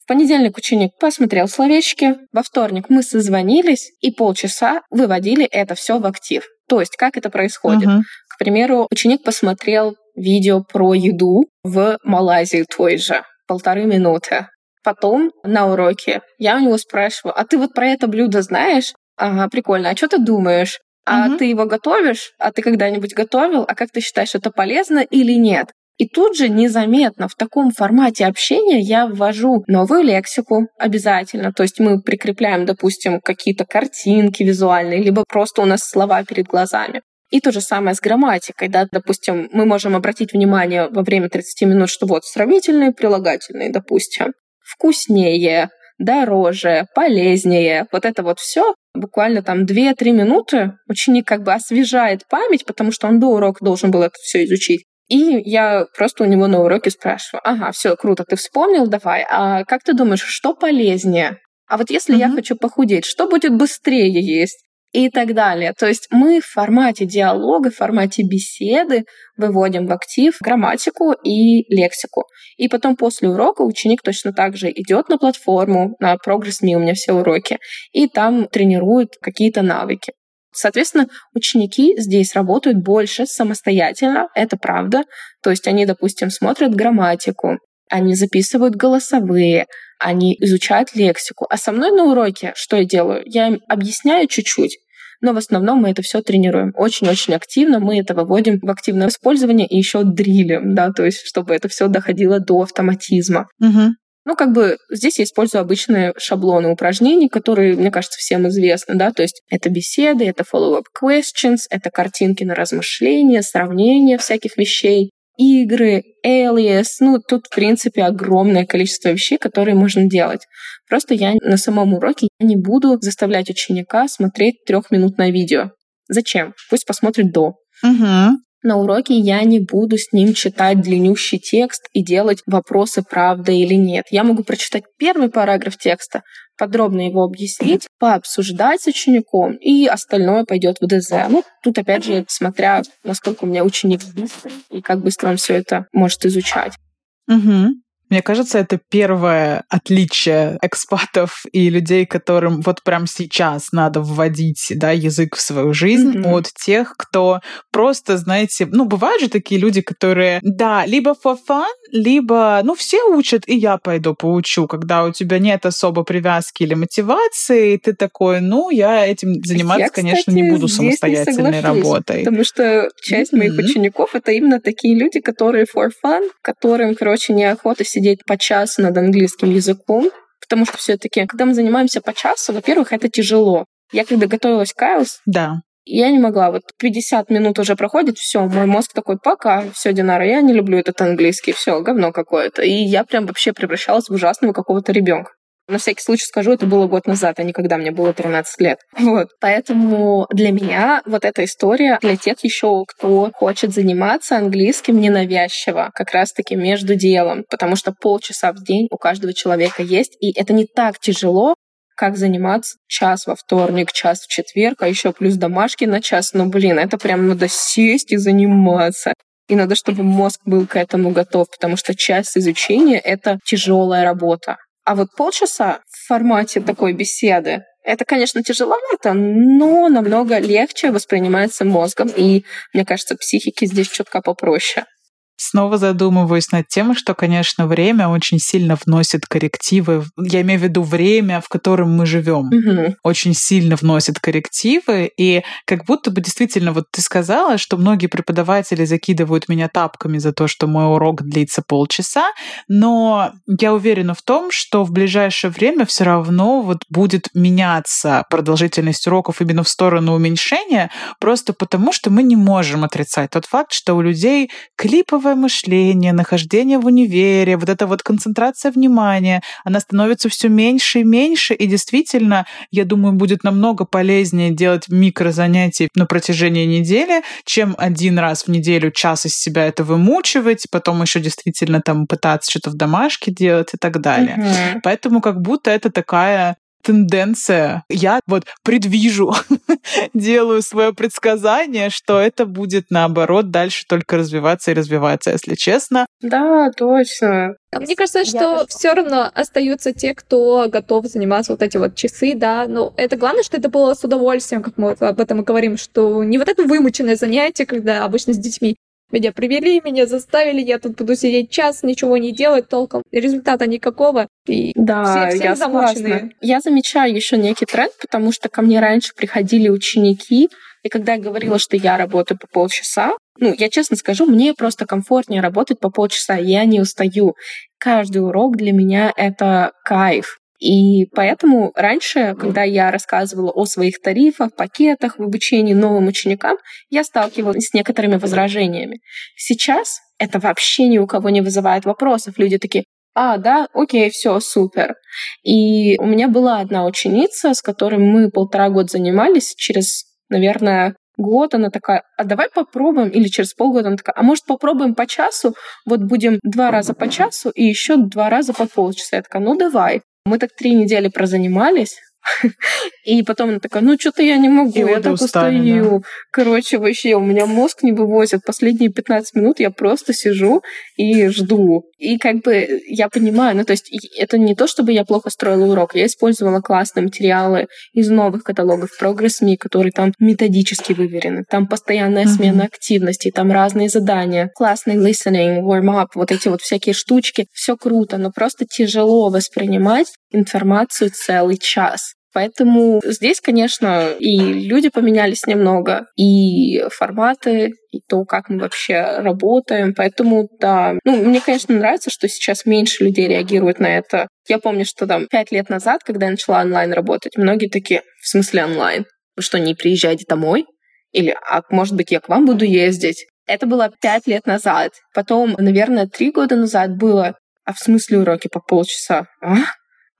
В понедельник ученик посмотрел словечки, во вторник мы созвонились и полчаса выводили это все в актив. То есть, как это происходит? Uh-huh. К примеру, ученик посмотрел видео про еду в Малайзии той же, полторы минуты. Потом на уроке я у него спрашиваю, а ты вот про это блюдо знаешь? Ага, прикольно. А что ты думаешь? А угу. ты его готовишь? А ты когда-нибудь готовил? А как ты считаешь, это полезно или нет? И тут же незаметно в таком формате общения я ввожу новую лексику обязательно. То есть мы прикрепляем, допустим, какие-то картинки визуальные, либо просто у нас слова перед глазами. И то же самое с грамматикой, да, допустим, мы можем обратить внимание во время 30 минут, что вот сравнительные, прилагательные, допустим вкуснее, дороже, полезнее. Вот это вот все буквально там 2-3 минуты ученик как бы освежает память, потому что он до урока должен был это все изучить. И я просто у него на уроке спрашиваю, ага, все круто, ты вспомнил, давай, а как ты думаешь, что полезнее? А вот если mm-hmm. я хочу похудеть, что будет быстрее есть? И так далее. То есть мы в формате диалога, в формате беседы выводим в актив грамматику и лексику. И потом после урока ученик точно так же идет на платформу, на Progress.me у меня все уроки, и там тренирует какие-то навыки. Соответственно, ученики здесь работают больше самостоятельно, это правда. То есть они, допустим, смотрят грамматику, они записывают голосовые, они изучают лексику. А со мной на уроке что я делаю? Я им объясняю чуть-чуть, но в основном мы это все тренируем очень-очень активно. Мы это выводим в активное использование и еще дрилем, да, то есть чтобы это все доходило до автоматизма. Угу. Ну, как бы здесь я использую обычные шаблоны упражнений, которые, мне кажется, всем известны, да, то есть это беседы, это follow-up questions, это картинки на размышления, сравнение всяких вещей, игры, alias, ну, тут, в принципе, огромное количество вещей, которые можно делать. Просто я на самом уроке не буду заставлять ученика смотреть трехминутное видео. Зачем? Пусть посмотрит до. Угу. На уроке я не буду с ним читать длиннющий текст и делать вопросы, правда или нет. Я могу прочитать первый параграф текста, подробно его объяснить, пообсуждать с учеником, и остальное пойдет в ДЗ. Ну, тут, опять же, смотря, насколько у меня ученик быстрый и как быстро он все это может изучать. Угу. Мне кажется, это первое отличие экспатов и людей, которым вот прям сейчас надо вводить да, язык в свою жизнь mm-hmm. от тех, кто просто, знаете, ну, бывают же такие люди, которые, да, либо for fun, либо, ну, все учат, и я пойду поучу, когда у тебя нет особо привязки или мотивации, и ты такой, ну, я этим заниматься, я, кстати, конечно, не буду самостоятельной не работой. Потому что часть mm-hmm. моих учеников — это именно такие люди, которые for fun, которым, короче, неохота сидеть по часу над английским языком, потому что все-таки, когда мы занимаемся по часу, во-первых, это тяжело. Я когда готовилась к IELTS, да. я не могла. Вот 50 минут уже проходит, все, мой мозг такой, пока, все, Динара, я не люблю этот английский, все, говно какое-то. И я прям вообще превращалась в ужасного какого-то ребенка. На всякий случай скажу, это было год назад, а не когда мне было 13 лет. (laughs) Вот. Поэтому для меня вот эта история для тех еще, кто хочет заниматься английским ненавязчиво, как раз-таки между делом, потому что полчаса в день у каждого человека есть, и это не так тяжело, как заниматься час во вторник, час в четверг, а еще плюс домашки на час. Ну, блин, это прям надо сесть и заниматься. И надо, чтобы мозг был к этому готов, потому что часть изучения — это тяжелая работа. А вот полчаса в формате такой беседы это, конечно, тяжеловато, но намного легче воспринимается мозгом. И, мне кажется, психике здесь чутка попроще. Снова задумываюсь над тем, что, конечно, время очень сильно вносит коррективы. Я имею в виду время, в котором мы живем. Мгм. Очень сильно вносит коррективы. И как будто бы действительно, вот ты сказала, что многие преподаватели закидывают меня тапками за то, что мой урок длится полчаса. Но я уверена в том, что в ближайшее время все равно вот будет меняться продолжительность уроков именно в сторону уменьшения, просто потому что мы не можем отрицать тот факт, что у людей клиповое мышление, нахождение в универе, вот эта вот концентрация внимания, она становится все меньше и меньше, и действительно, я думаю, будет намного полезнее делать микрозанятия на протяжении недели, чем один раз в неделю час из себя это вымучивать, потом еще действительно там пытаться что-то в домашке делать и так далее. Мгм. Поэтому как будто это такая тенденция. Я вот предвижу, (laughs) делаю свое предсказание, что это будет наоборот дальше только развиваться и развиваться, если честно. Да, точно. А мне кажется, Я что все равно остаются те, кто готов заниматься вот эти вот часы, да. Но это главное, что это было с удовольствием, как мы вот об этом и говорим, что не вот это вымученное занятие, когда обычно с детьми меня привели, меня заставили, я тут буду сидеть час, ничего не делать толком, результата никакого. И Да, все, все я замученные. согласна. Я замечаю еще некий тренд, потому что ко мне раньше приходили ученики, и когда я говорила, что я работаю по полчаса, ну, я честно скажу, мне просто комфортнее работать по полчаса, я не устаю. Каждый урок для меня — это кайф. И поэтому раньше, когда я рассказывала о своих тарифах, пакетах в обучении новым ученикам, я сталкивалась с некоторыми возражениями. Сейчас это вообще ни у кого не вызывает вопросов. Люди такие, а, да, окей, все, супер. И у меня была одна ученица, с которой мы полтора года занимались. Через, наверное, год она такая, а давай попробуем, или через полгода она такая, а может попробуем по часу, вот будем два раза по часу и еще два раза по полчаса. Я такая, ну давай. Мы так три недели прозанимались, и потом она такая, ну что-то я не могу, И я так устали, устаю. Короче, вообще, у меня мозг не вывозит. Последние 15 минут я просто сижу и жду. И как бы я понимаю, ну то есть это не то, чтобы я плохо строила урок. Я использовала классные материалы из новых каталогов Progress.me, которые там методически выверены. Там постоянная смена активностей, там разные задания, классный listening, warm-up, вот эти вот всякие штучки. Все круто, но просто тяжело воспринимать информацию целый час. Поэтому здесь, конечно, и люди поменялись немного, и форматы, и то, как мы вообще работаем. Поэтому, да, ну, мне, конечно, нравится, что сейчас меньше людей реагируют на это. Я помню, что там пять лет назад, когда я начала онлайн работать, многие такие, в смысле онлайн? Вы что, не приезжаете домой? Или, а может быть, я к вам буду ездить? Это было пять лет назад. Потом, наверное, три года назад было, а в смысле уроки по полчаса? А?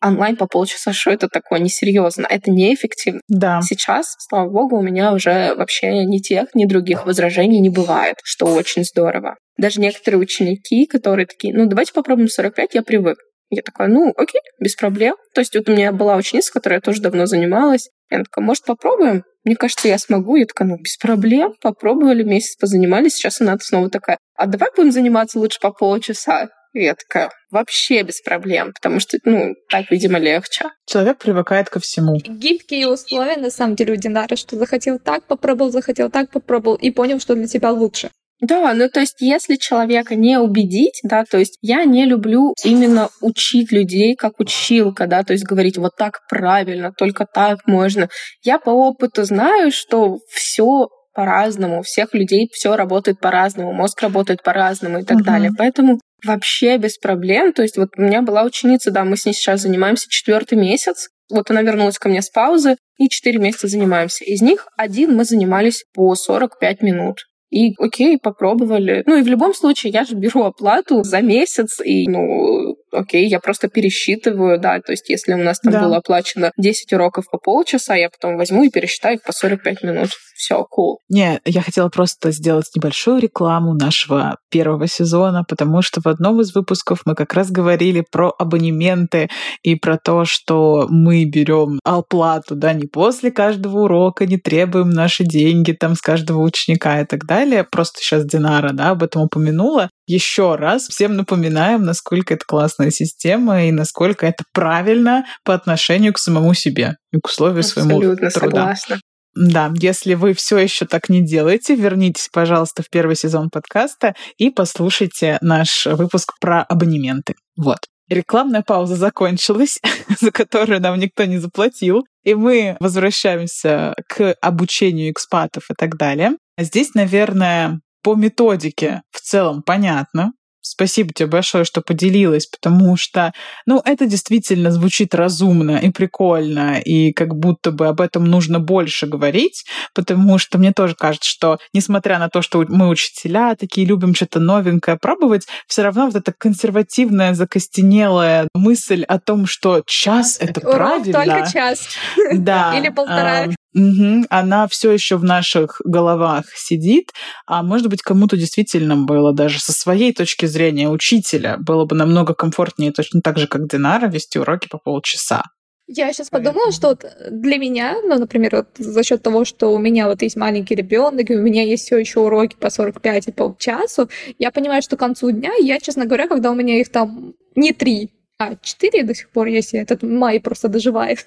Онлайн по полчаса, что это такое? Несерьезно, это неэффективно. Да. Сейчас, слава богу, у меня уже вообще ни тех, ни других возражений не бывает, что очень здорово. Даже некоторые ученики, которые такие, ну, давайте попробуем 45, я привык. Я такая, ну, окей, без проблем. То есть вот у меня была ученица, которая тоже давно занималась. Она такая, может, попробуем? Мне кажется, я смогу. Я такая, ну, без проблем. Попробовали, месяц позанимались. Сейчас она снова такая, а давай будем заниматься лучше по полчаса. Такая, вообще без проблем, потому что, ну, так, видимо, легче. Человек привыкает ко всему. Гибкие условия, на самом деле, у Динара, что захотел так, попробовал, захотел так, попробовал, и понял, что для тебя лучше. Да, ну то есть если человека не убедить, да, то есть я не люблю именно учить людей как училка, да, то есть говорить вот так правильно, только так можно. Я по опыту знаю, что все по-разному, у всех людей все работает по-разному, мозг работает по-разному и так Мгм. далее. Поэтому вообще без проблем. То есть вот у меня была ученица, да, мы с ней сейчас занимаемся четвертый месяц. Вот она вернулась ко мне с паузы, и четыре месяца занимаемся. Из них один мы занимались по 45 минут. И окей, попробовали. Ну и в любом случае я же беру оплату за месяц, и ну окей, я просто пересчитываю, да, то есть если у нас там Да. было оплачено 10 уроков по полчаса, я потом возьму и пересчитаю их по 45 минут. Все, cool. Не, я хотела просто сделать небольшую рекламу нашего первого сезона, потому что в одном из выпусков мы как раз говорили про абонементы и про то, что мы берем оплату, да, не после каждого урока, не требуем наши деньги там с каждого ученика и так далее. Просто сейчас Динара, да, об этом упомянула. Еще раз всем напоминаем, насколько это классная система и насколько это правильно по отношению к самому себе и к условию своему Абсолютно труда. согласна. Да, если вы все еще так не делаете, вернитесь, пожалуйста, в первый сезон подкаста и послушайте наш выпуск про абонементы. Вот. Рекламная пауза закончилась, (laughs) за которую нам никто не заплатил, и мы возвращаемся к обучению экспатов и так далее. Здесь, наверное, по методике в целом понятно, Спасибо тебе большое, что поделилась, потому что, ну, это действительно звучит разумно и прикольно, и как будто бы об этом нужно больше говорить, потому что мне тоже кажется, что, несмотря на то, что мы учителя такие любим что-то новенькое пробовать, все равно вот эта консервативная, закостенелая мысль о том, что час — это Урок правильно. только час. Да. (laughs) Или полтора. Угу, она все еще в наших головах сидит, а может быть кому-то действительно было даже со своей точки зрения учителя было бы намного комфортнее точно так же, как Динара, вести уроки по полчаса. Я сейчас подумала, что вот для меня, ну, например, вот за счет того, что у меня вот есть маленький ребенок, и у меня есть все еще уроки по 45 и полчасу, я понимаю, что к концу дня я, честно говоря, когда у меня их там не три, а четыре до сих пор, если этот май просто доживает,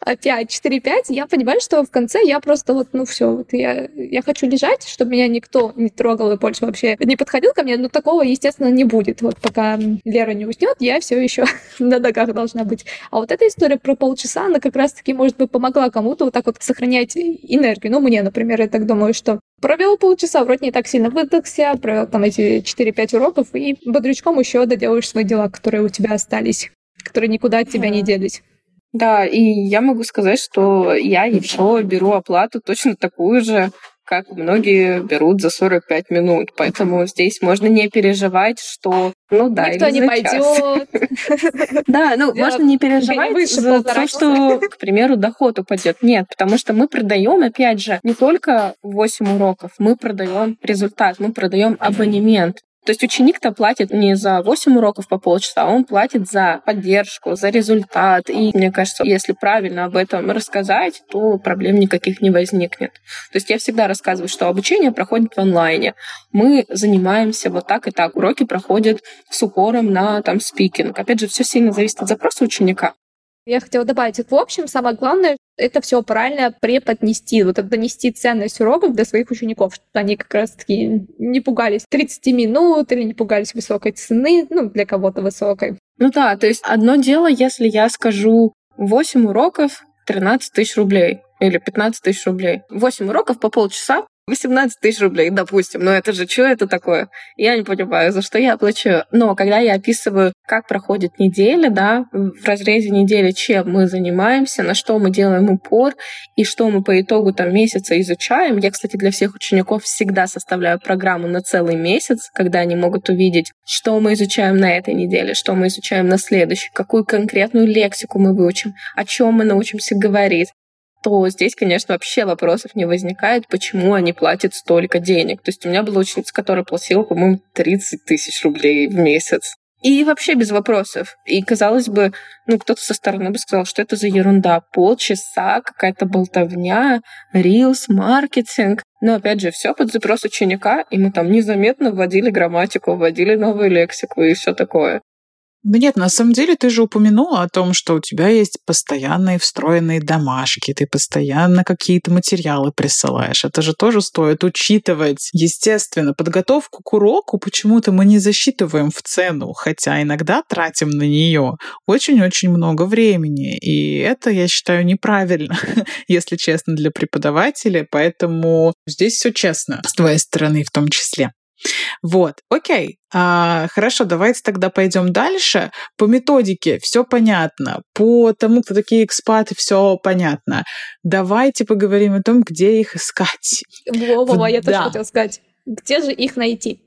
опять 4-5, я понимаю, что в конце я просто вот, ну все, вот я, я хочу лежать, чтобы меня никто не трогал и больше вообще не подходил ко мне, но такого, естественно, не будет. Вот пока Лера не уснет, я все еще (laughs) на ногах должна быть. А вот эта история про полчаса, она как раз-таки, может быть, помогла кому-то вот так вот сохранять энергию. Ну, мне, например, я так думаю, что провел полчаса, вроде не так сильно выдохся, провел там эти 4-5 уроков, и бодрячком еще доделаешь свои дела, которые у тебя остались, которые никуда от тебя не делись. Да, и я могу сказать, что я еще беру оплату точно такую же, как многие берут за 45 минут. Поэтому здесь можно не переживать, что ну да, Никто не пойдет. (laughs) Да, ну можно не (laughs) переживать за то, что, к примеру, доход упадет. Нет, потому что мы продаем, опять же, не только 8 уроков, мы продаем результат, мы продаем абонемент. То есть ученик-то платит не за 8 уроков по полчаса, он платит за поддержку, за результат. И мне кажется, если правильно об этом рассказать, то проблем никаких не возникнет. То есть я всегда рассказываю, что обучение проходит в онлайне. Мы занимаемся вот так и так. Уроки проходят с упором на там спикинг. Опять же, все сильно зависит от запроса ученика. Я хотела добавить, в общем, самое главное, это все правильно преподнести, вот донести ценность уроков для своих учеников, чтобы они как раз-таки не пугались 30 минут или не пугались высокой цены, ну, для кого-то высокой. Ну да, то есть одно дело, если я скажу 8 уроков, 13 тысяч рублей или 15 тысяч рублей. 8 уроков по полчаса 18 тысяч рублей, допустим. Но это же что это такое? Я не понимаю, за что я плачу. Но когда я описываю, как проходит неделя, да, в разрезе недели, чем мы занимаемся, на что мы делаем упор и что мы по итогу там месяца изучаем. Я, кстати, для всех учеников всегда составляю программу на целый месяц, когда они могут увидеть, что мы изучаем на этой неделе, что мы изучаем на следующей, какую конкретную лексику мы выучим, о чем мы научимся говорить, то здесь, конечно, вообще вопросов не возникает, почему они платят столько денег. То есть у меня была ученица, которая платила, по-моему, 30 тысяч рублей в месяц. И вообще без вопросов. И, казалось бы, ну, кто-то со стороны бы сказал, что это за ерунда. Полчаса, какая-то болтовня, рилс, маркетинг. Но, опять же, все под запрос ученика, и мы там незаметно вводили грамматику, вводили новую лексику и все такое. Нет, на самом деле ты же упомянула о том, что у тебя есть постоянные встроенные домашки, ты постоянно какие-то материалы присылаешь. Это же тоже стоит учитывать. Естественно, подготовку к уроку почему-то мы не засчитываем в цену, хотя иногда тратим на нее очень-очень много времени. И это, я считаю, неправильно, (laughs) если честно, для преподавателя. Поэтому здесь все честно с твоей стороны в том числе. Вот, окей. А, хорошо, давайте тогда пойдем дальше. По методике все понятно. По тому, кто такие экспаты, все понятно. Давайте поговорим о том, где их искать. Во-во, я тоже хотела сказать. Где же их найти?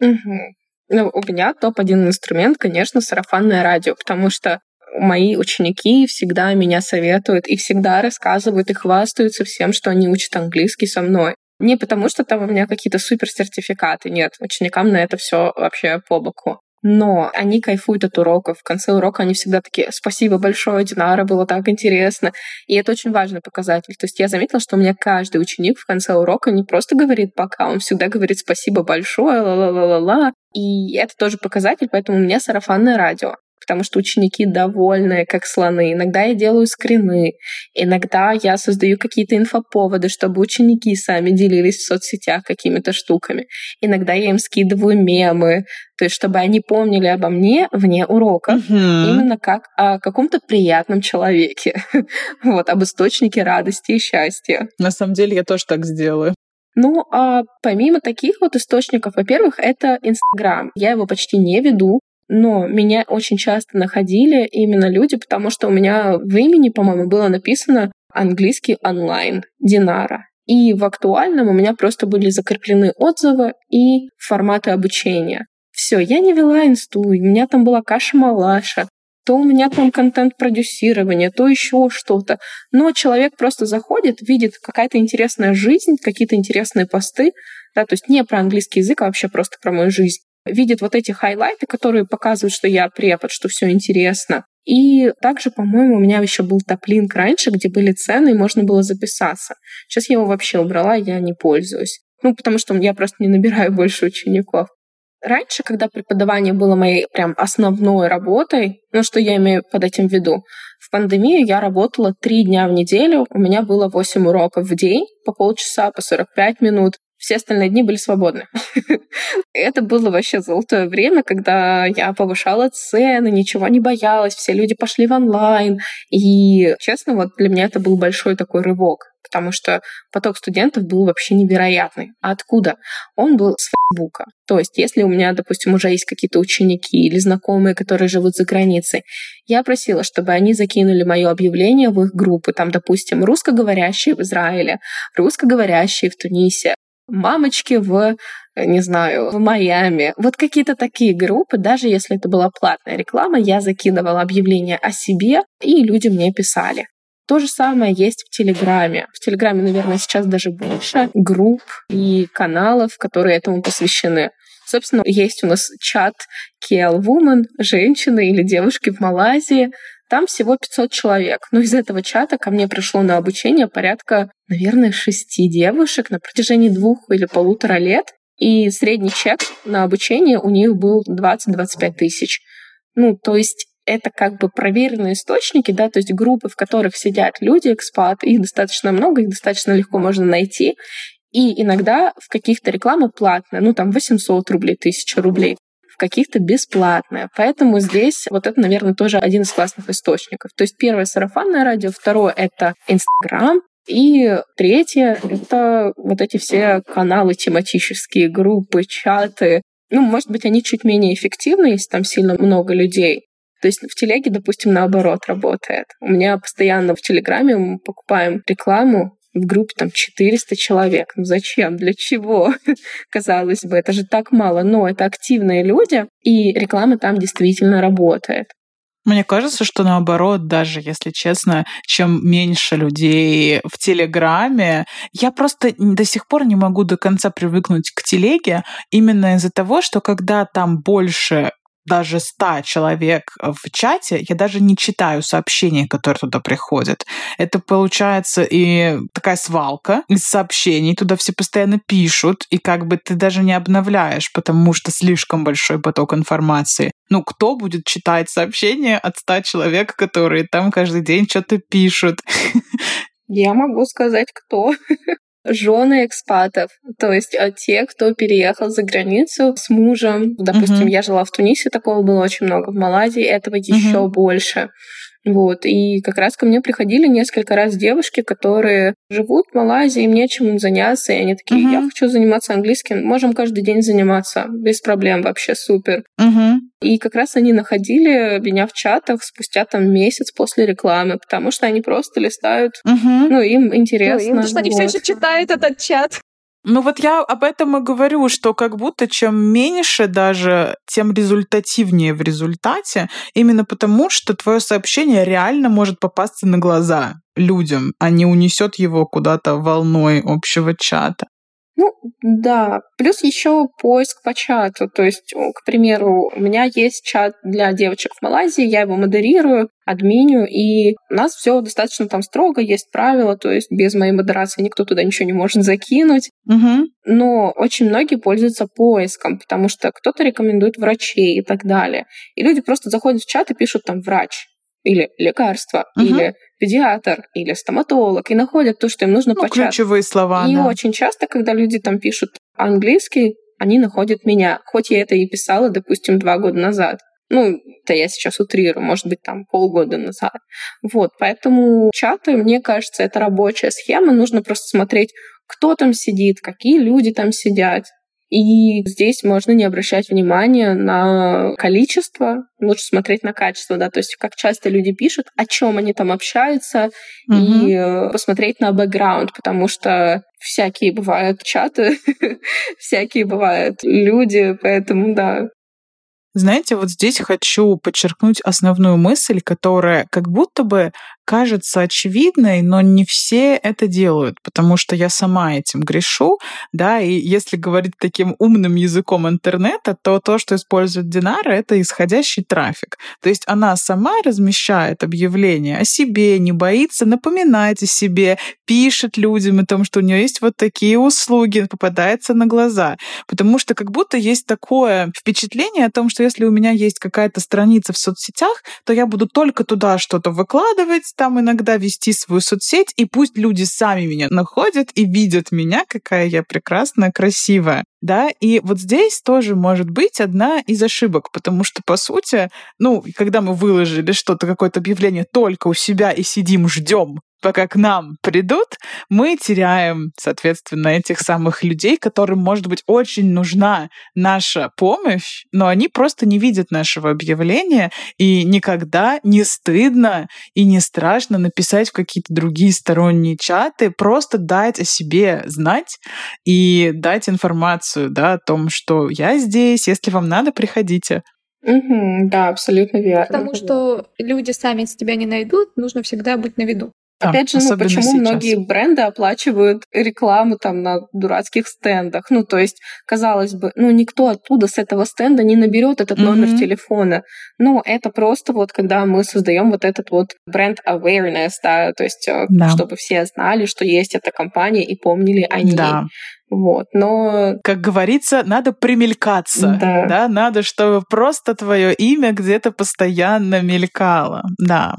Угу. Ну, у меня топ-1 инструмент, конечно, сарафанное радио, потому что мои ученики всегда меня советуют и всегда рассказывают и хвастаются всем, что они учат английский со мной. Не потому, что там у меня какие-то супер сертификаты, нет, ученикам на это все вообще по боку. Но они кайфуют от уроков. В конце урока они всегда такие «Спасибо большое, Динара, было так интересно». И это очень важный показатель. То есть я заметила, что у меня каждый ученик в конце урока не просто говорит «пока», он всегда говорит «спасибо большое», ла-ла-ла-ла-ла. И это тоже показатель, поэтому у меня сарафанное радио. Потому что ученики довольны, как слоны. Иногда я делаю скрины, иногда я создаю какие-то инфоповоды, чтобы ученики сами делились в соцсетях какими-то штуками. Иногда я им скидываю мемы, то есть чтобы они помнили обо мне вне урока, угу. именно как о каком-то приятном человеке, (laughs) вот, об источнике радости и счастья. На самом деле я тоже так сделаю. Ну, а помимо таких вот источников, во-первых, это Инстаграм. Я его почти не веду, но меня очень часто находили именно люди, потому что у меня в имени, по-моему, было написано английский онлайн Динара. И в актуальном у меня просто были закреплены отзывы и форматы обучения. Все, я не вела инсту, у меня там была каша-малаша, то у меня там контент-продюсирование, то еще что-то. Но человек просто заходит, видит какая-то интересная жизнь, какие-то интересные посты, да, то есть не про английский язык, а вообще просто про мою жизнь. Видит вот эти хайлайты, которые показывают, что я препод, что все интересно. И также, по-моему, у меня еще был топлинк раньше, где были цены, и можно было записаться. Сейчас я его вообще убрала, я не пользуюсь. Ну, потому что я просто не набираю (laughs) больше учеников. Раньше, когда преподавание было моей прям основной работой, ну что я имею под этим в виду, в пандемию я работала три дня в неделю, у меня было 8 уроков в день, по полчаса, по 45 минут. Все остальные дни были свободны. (laughs) Это было вообще золотое время, когда я повышала цены, ничего не боялась, все люди пошли в онлайн. И, честно, вот для меня это был большой такой рывок потому что поток студентов был вообще невероятный. А откуда? Он был с Фейсбука. То есть, если у меня, допустим, уже есть какие-то ученики или знакомые, которые живут за границей, я просила, чтобы они закинули мое объявление в их группы, там, допустим, русскоговорящие в Израиле, русскоговорящие в Тунисе, мамочки в не знаю, в Майами. Вот какие-то такие группы, даже если это была платная реклама, я закидывала объявление о себе, и люди мне писали. То же самое есть в Телеграме. В Телеграме, наверное, сейчас даже больше групп и каналов, которые этому посвящены. Собственно, есть у нас чат KL Woman, женщины или девушки в Малайзии. Там всего 500 человек. Но из этого чата ко мне пришло на обучение порядка, наверное, шести девушек на протяжении двух или полутора лет. И средний чек на обучение у них был 20-25 тысяч. Ну, то есть это как бы проверенные источники, да, то есть группы, в которых сидят люди, экспат, их достаточно много, их достаточно легко можно найти, и иногда в каких-то реклама платная, ну там 800 рублей, 1000 рублей, в каких-то бесплатная. Поэтому здесь вот это, наверное, тоже один из классных источников. То есть первое — сарафанное радио, второе — это Инстаграм, и третье — это вот эти все каналы тематические, группы, чаты. Ну, может быть, они чуть менее эффективны, если там сильно много людей. То есть в телеге, допустим, наоборот работает. У меня постоянно в Телеграме мы покупаем рекламу, в группе там 400 человек. Ну зачем? Для чего? (laughs) Казалось бы, это же так мало. Но это активные люди, и реклама там действительно работает. Мне кажется, что наоборот, даже если честно, чем меньше людей в Телеграме, я просто до сих пор не могу до конца привыкнуть к телеге именно из-за того, что когда там больше даже 100 человек в чате, я даже не читаю сообщения, которые туда приходят. Это получается и такая свалка из сообщений, туда все постоянно пишут, и как бы ты даже не обновляешь, потому что слишком большой поток информации. Ну, кто будет читать сообщения от 100 человек, которые там каждый день что-то пишут? Я могу сказать, кто жены экспатов, то есть а, те, кто переехал за границу с мужем. Допустим, uh-huh. я жила в Тунисе, такого было очень много, в Малайзии этого uh-huh. еще больше. Вот, и как раз ко мне приходили несколько раз девушки, которые живут в Малайзии, им нечем заняться, и они такие, uh-huh. я хочу заниматься английским, можем каждый день заниматься, без проблем, вообще супер. Uh-huh. И как раз они находили меня в чатах спустя там месяц после рекламы, потому что они просто листают, uh-huh. ну, им интересно. Ну, им, что вот. они все еще читают этот чат. Ну вот я об этом и говорю, что как будто чем меньше даже, тем результативнее в результате, именно потому, что твое сообщение реально может попасться на глаза людям, а не унесет его куда-то волной общего чата. Ну, да. Плюс еще поиск по чату. То есть, к примеру, у меня есть чат для девочек в Малайзии, я его модерирую, админю, и у нас все достаточно там строго, есть правила, то есть без моей модерации никто туда ничего не может закинуть. Угу. Но очень многие пользуются поиском, потому что кто-то рекомендует врачей и так далее. И люди просто заходят в чат и пишут там «врач», или лекарство, угу. или педиатр, или стоматолог, и находят то, что им нужно ну, по чату. ключевые слова, И да. очень часто, когда люди там пишут английский, они находят меня. Хоть я это и писала, допустим, два года назад. Ну, это я сейчас утрирую, может быть, там полгода назад. Вот, поэтому чаты, мне кажется, это рабочая схема. Нужно просто смотреть, кто там сидит, какие люди там сидят. И здесь можно не обращать внимания на количество, лучше смотреть на качество, да, то есть как часто люди пишут, о чем они там общаются, Мгм. и э, посмотреть на бэкграунд, потому что всякие бывают чаты, (laughs) всякие бывают люди, поэтому да. Знаете, вот здесь хочу подчеркнуть основную мысль, которая как будто бы кажется очевидной, но не все это делают, потому что я сама этим грешу, да, и если говорить таким умным языком интернета, то то, что использует Динара, это исходящий трафик. То есть она сама размещает объявления о себе, не боится напоминать о себе, пишет людям о том, что у нее есть вот такие услуги, попадается на глаза. Потому что как будто есть такое впечатление о том, что если у меня есть какая-то страница в соцсетях, то я буду только туда что-то выкладывать, там иногда вести свою соцсеть, и пусть люди сами меня находят и видят меня, какая я прекрасная, красивая. Да, и вот здесь тоже может быть одна из ошибок, потому что, по сути, ну, когда мы выложили что-то, какое-то объявление только у себя и сидим, ждем, пока к нам придут, мы теряем, соответственно, этих самых людей, которым, может быть, очень нужна наша помощь, но они просто не видят нашего объявления, и никогда не стыдно и не страшно написать в какие-то другие сторонние чаты, просто дать о себе знать и дать информацию да, о том, что я здесь, если вам надо, приходите. Мгм, да, абсолютно верно. Потому что люди сами, тебя не найдут, нужно всегда быть на виду. Опять же, ну почему сейчас. многие бренды оплачивают рекламу там на дурацких стендах? Ну, то есть, казалось бы, ну никто оттуда с этого стенда не наберет этот номер Мгм. телефона. Но это просто вот когда мы создаем вот этот вот бренд awareness, да, то есть, э, Да. чтобы все знали, что есть эта компания и помнили о ней. Да. Вот. Но как говорится, надо примелькаться, Да. да, надо, чтобы просто твое имя где-то постоянно мелькало, да.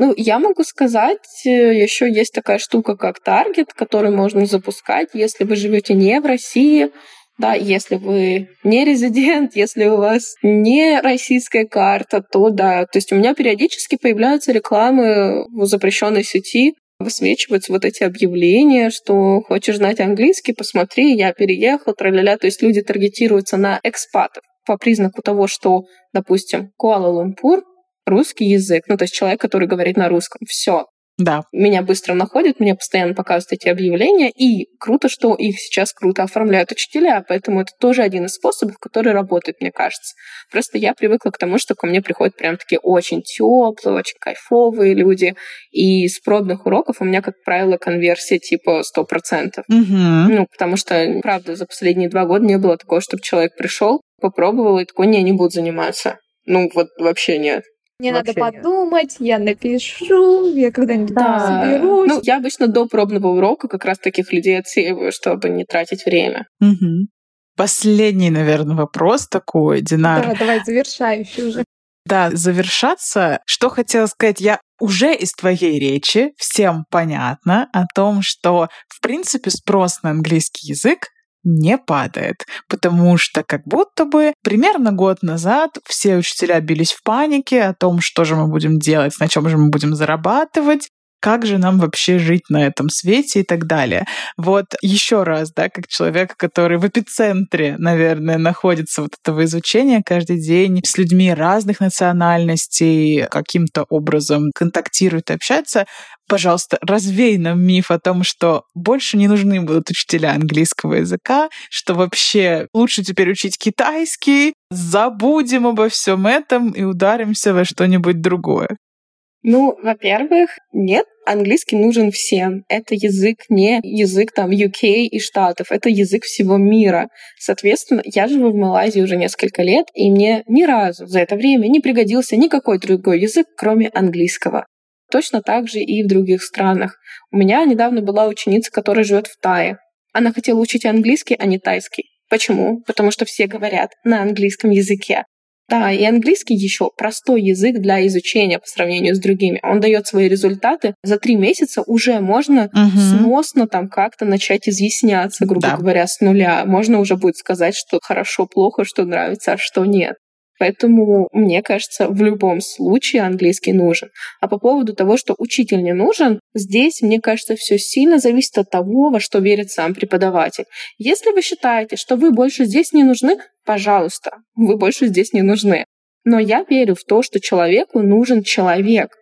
Ну, я могу сказать, еще есть такая штука, как таргет, который можно запускать, если вы живете не в России, да, если вы не резидент, (laughs) если у вас не российская карта, то да. То есть у меня периодически появляются рекламы в запрещенной сети, высвечиваются вот эти объявления, что хочешь знать английский, посмотри, я переехал, тра-ля-ля. То есть люди таргетируются на экспатов по признаку того, что, допустим, Куала-Лумпур русский язык, ну, то есть человек, который говорит на русском. Все. Да. Меня быстро находят, мне постоянно показывают эти объявления, и круто, что их сейчас круто оформляют учителя, поэтому это тоже один из способов, который работает, мне кажется. Просто я привыкла к тому, что ко мне приходят прям такие очень теплые, очень кайфовые люди, и с пробных уроков у меня, как правило, конверсия типа 100%. Мгм. Ну, потому что, правда, за последние два года не было такого, чтобы человек пришел, попробовал и такой, не, не буду заниматься. Ну, вот вообще нет. Мне надо Вообще нет. подумать, я напишу, я когда-нибудь там соберусь. Ну, я обычно до пробного урока как раз таких людей отсеиваю, чтобы не тратить время. Мгм. Последний, наверное, вопрос такой, Динар. Да, давай завершающий уже. Да, завершаться. Что хотела сказать, я уже из твоей речи всем понятно о том, что, в принципе, спрос на английский язык не падает, потому что как будто бы примерно год назад все учителя бились в панике о том, что же мы будем делать, на чем же мы будем зарабатывать, как же нам вообще жить на этом свете и так далее. Вот еще раз, да, как человек, который в эпицентре, наверное, находится вот этого изучения каждый день с людьми разных национальностей, каким-то образом контактирует и общается, пожалуйста, развей нам миф о том, что больше не нужны будут учителя английского языка, что вообще лучше теперь учить китайский, забудем обо всем этом и ударимся во что-нибудь другое. Ну, во-первых, нет, Английский нужен всем. Это язык не язык там UK и Штатов, это язык всего мира. Соответственно, я живу в Малайзии уже несколько лет, и мне ни разу за это время не пригодился никакой другой язык, кроме английского. Точно так же и в других странах. У меня недавно была ученица, которая живет в Тае. Она хотела учить английский, а не тайский. Почему? Потому что все говорят на английском языке. Да, и английский еще простой язык для изучения по сравнению с другими. Он дает свои результаты. За три месяца уже можно угу. сносно там как-то начать изъясняться, грубо да. говоря, с нуля. Можно уже будет сказать, что хорошо, плохо, что нравится, а что нет. Поэтому, мне кажется, в любом случае английский нужен. А по поводу того, что учитель не нужен, здесь, мне кажется, все сильно зависит от того, во что верит сам преподаватель. Если вы считаете, что вы больше здесь не нужны, пожалуйста, вы больше здесь не нужны. Но я верю в то, что человеку нужен человек.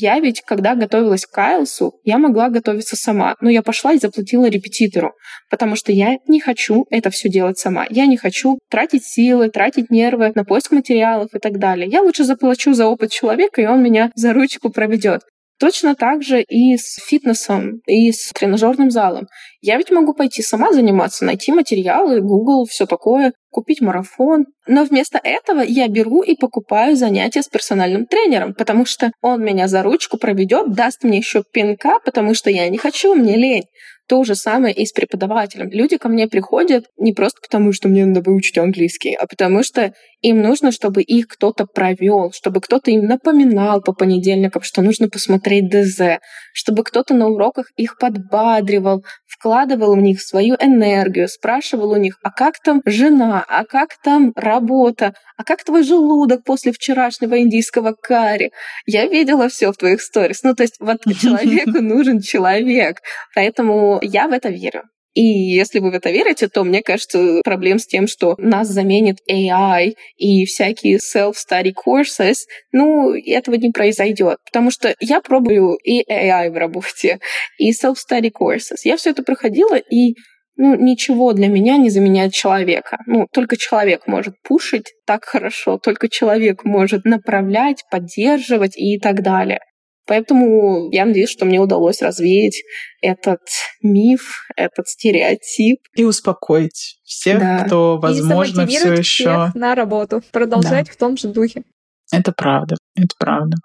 Я ведь, когда готовилась к Кайлсу, я могла готовиться сама, но я пошла и заплатила репетитору, потому что я не хочу это все делать сама. Я не хочу тратить силы, тратить нервы на поиск материалов и так далее. Я лучше заплачу за опыт человека, и он меня за ручку проведет. Точно так же и с фитнесом, и с тренажерным залом. Я ведь могу пойти сама заниматься, найти материалы, Google, все такое, купить марафон. Но вместо этого я беру и покупаю занятия с персональным тренером, потому что он меня за ручку проведет, даст мне еще пинка, потому что я не хочу, мне лень. То же самое и с преподавателем. Люди ко мне приходят не просто потому, что мне надо выучить английский, а потому что им нужно, чтобы их кто-то провел, чтобы кто-то им напоминал по понедельникам, что нужно посмотреть ДЗ, чтобы кто-то на уроках их подбадривал, вкладывал в них свою энергию, спрашивал у них, а как там жена, а как там работа, а как твой желудок после вчерашнего индийского карри? Я видела все в твоих сторис. Ну, то есть вот (laughs) человеку нужен человек. Поэтому я в это верю. И если вы в это верите, то мне кажется, проблем с тем, что нас заменит AI и всякие self-study courses, ну, этого не произойдет. Потому что я пробую и AI в работе, и self-study courses. Я все это проходила, и ну, ничего для меня не заменяет человека. Ну, только человек может пушить так хорошо, только человек может направлять, поддерживать и так далее. Поэтому я надеюсь, что мне удалось развеять этот миф, этот стереотип. И успокоить всех, да. кто, возможно, все еще на работу, продолжать да. в том же духе. Это правда, это правда.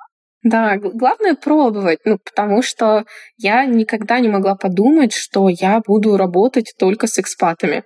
Да, главное пробовать, ну, потому что я никогда не могла подумать, что я буду работать только с экспатами.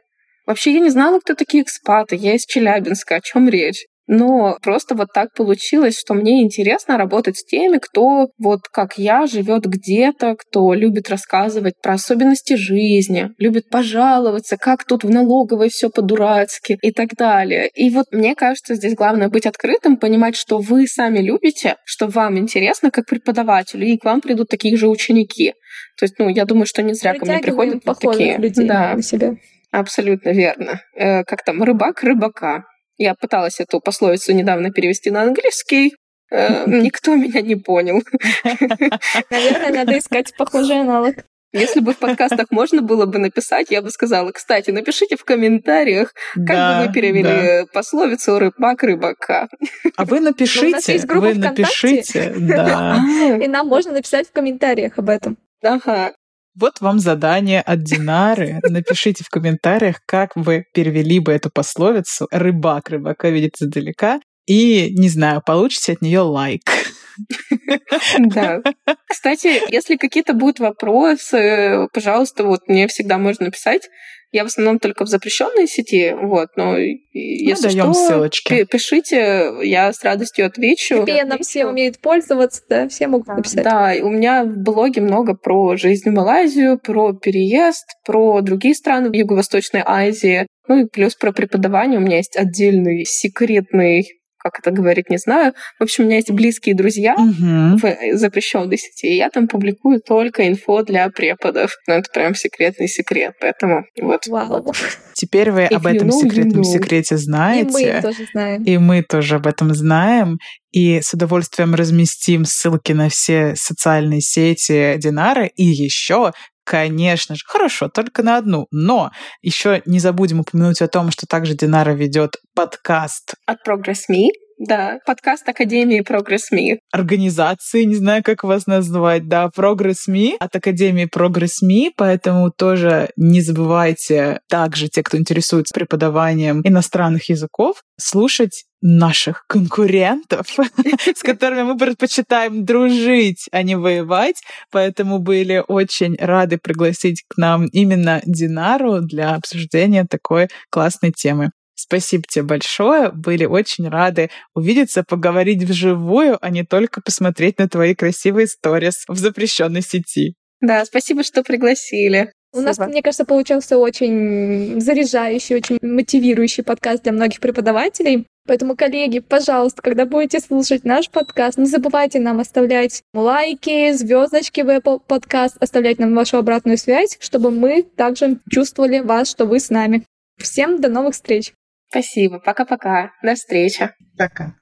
Вообще я не знала, кто такие экспаты. Я из Челябинска. О чем речь? Но просто вот так получилось, что мне интересно работать с теми, кто вот как я живет где-то, кто любит рассказывать про особенности жизни, любит пожаловаться, как тут в налоговой все по-дурацки и так далее. И вот мне кажется, здесь главное быть открытым, понимать, что вы сами любите, что вам интересно как преподавателю, и к вам придут такие же ученики. То есть, ну, я думаю, что не зря ко мне приходят вот такие. людей да. на себя. Абсолютно верно. Э, как там, рыбак рыбака. Я пыталась эту пословицу недавно перевести на английский. Э, (laughs) никто меня не понял. (laughs) Наверное, надо искать похожий аналог. Если бы в подкастах можно было бы написать, я бы сказала, кстати, напишите в комментариях, как да, бы вы перевели да. пословицу «рыбак рыбака». А вы напишите, у нас есть группа вы напишите, да. (laughs) И нам можно написать в комментариях об этом. Ага. Вот вам задание от Динары. Напишите в комментариях, как вы перевели бы эту пословицу «рыбак рыбака видит издалека» и, не знаю, получите от нее лайк. Да. Кстати, если какие-то будут вопросы, пожалуйста, вот мне всегда можно написать. Я в основном только в запрещенной сети, вот, но если что, ссылочки. пишите, я с радостью отвечу. VPN все умеют пользоваться, да, все могут написать. Да, у меня в блоге много про жизнь в Малайзию, про переезд, про другие страны в Юго-Восточной Азии, ну и плюс про преподавание у меня есть отдельный секретный как это говорить, не знаю. В общем, у меня есть близкие друзья угу. в запрещенной сети, и я там публикую только инфо для преподов. Ну, это прям секретный секрет, поэтому вот. Вау. Теперь вы If об этом know, секретном you know. секрете знаете. И мы тоже знаем. И мы тоже об этом знаем. И с удовольствием разместим ссылки на все социальные сети Динары. И еще Конечно же, хорошо, только на одну. Но еще не забудем упомянуть о том, что также Динара ведет подкаст от Progress Me. Да, подкаст Академии Прогресс Ми. Организации, не знаю, как вас назвать, да, Прогресс Ми от Академии Прогресс Ми, поэтому тоже не забывайте, также те, кто интересуется преподаванием иностранных языков, слушать наших конкурентов, (laughs) с которыми мы предпочитаем дружить, а не воевать. Поэтому были очень рады пригласить к нам именно Динару для обсуждения такой классной темы. Спасибо тебе большое. Были очень рады увидеться, поговорить вживую, а не только посмотреть на твои красивые сторис в запрещенной сети. Да, спасибо, что пригласили. У нас, мне кажется, получился очень заряжающий, очень мотивирующий подкаст для многих преподавателей. Поэтому, коллеги, пожалуйста, когда будете слушать наш подкаст, не забывайте нам оставлять лайки, звездочки в Apple Podcast, оставлять нам вашу обратную связь, чтобы мы также чувствовали вас, что вы с нами. Всем до новых встреч! Спасибо. Пока-пока. До встречи. Пока.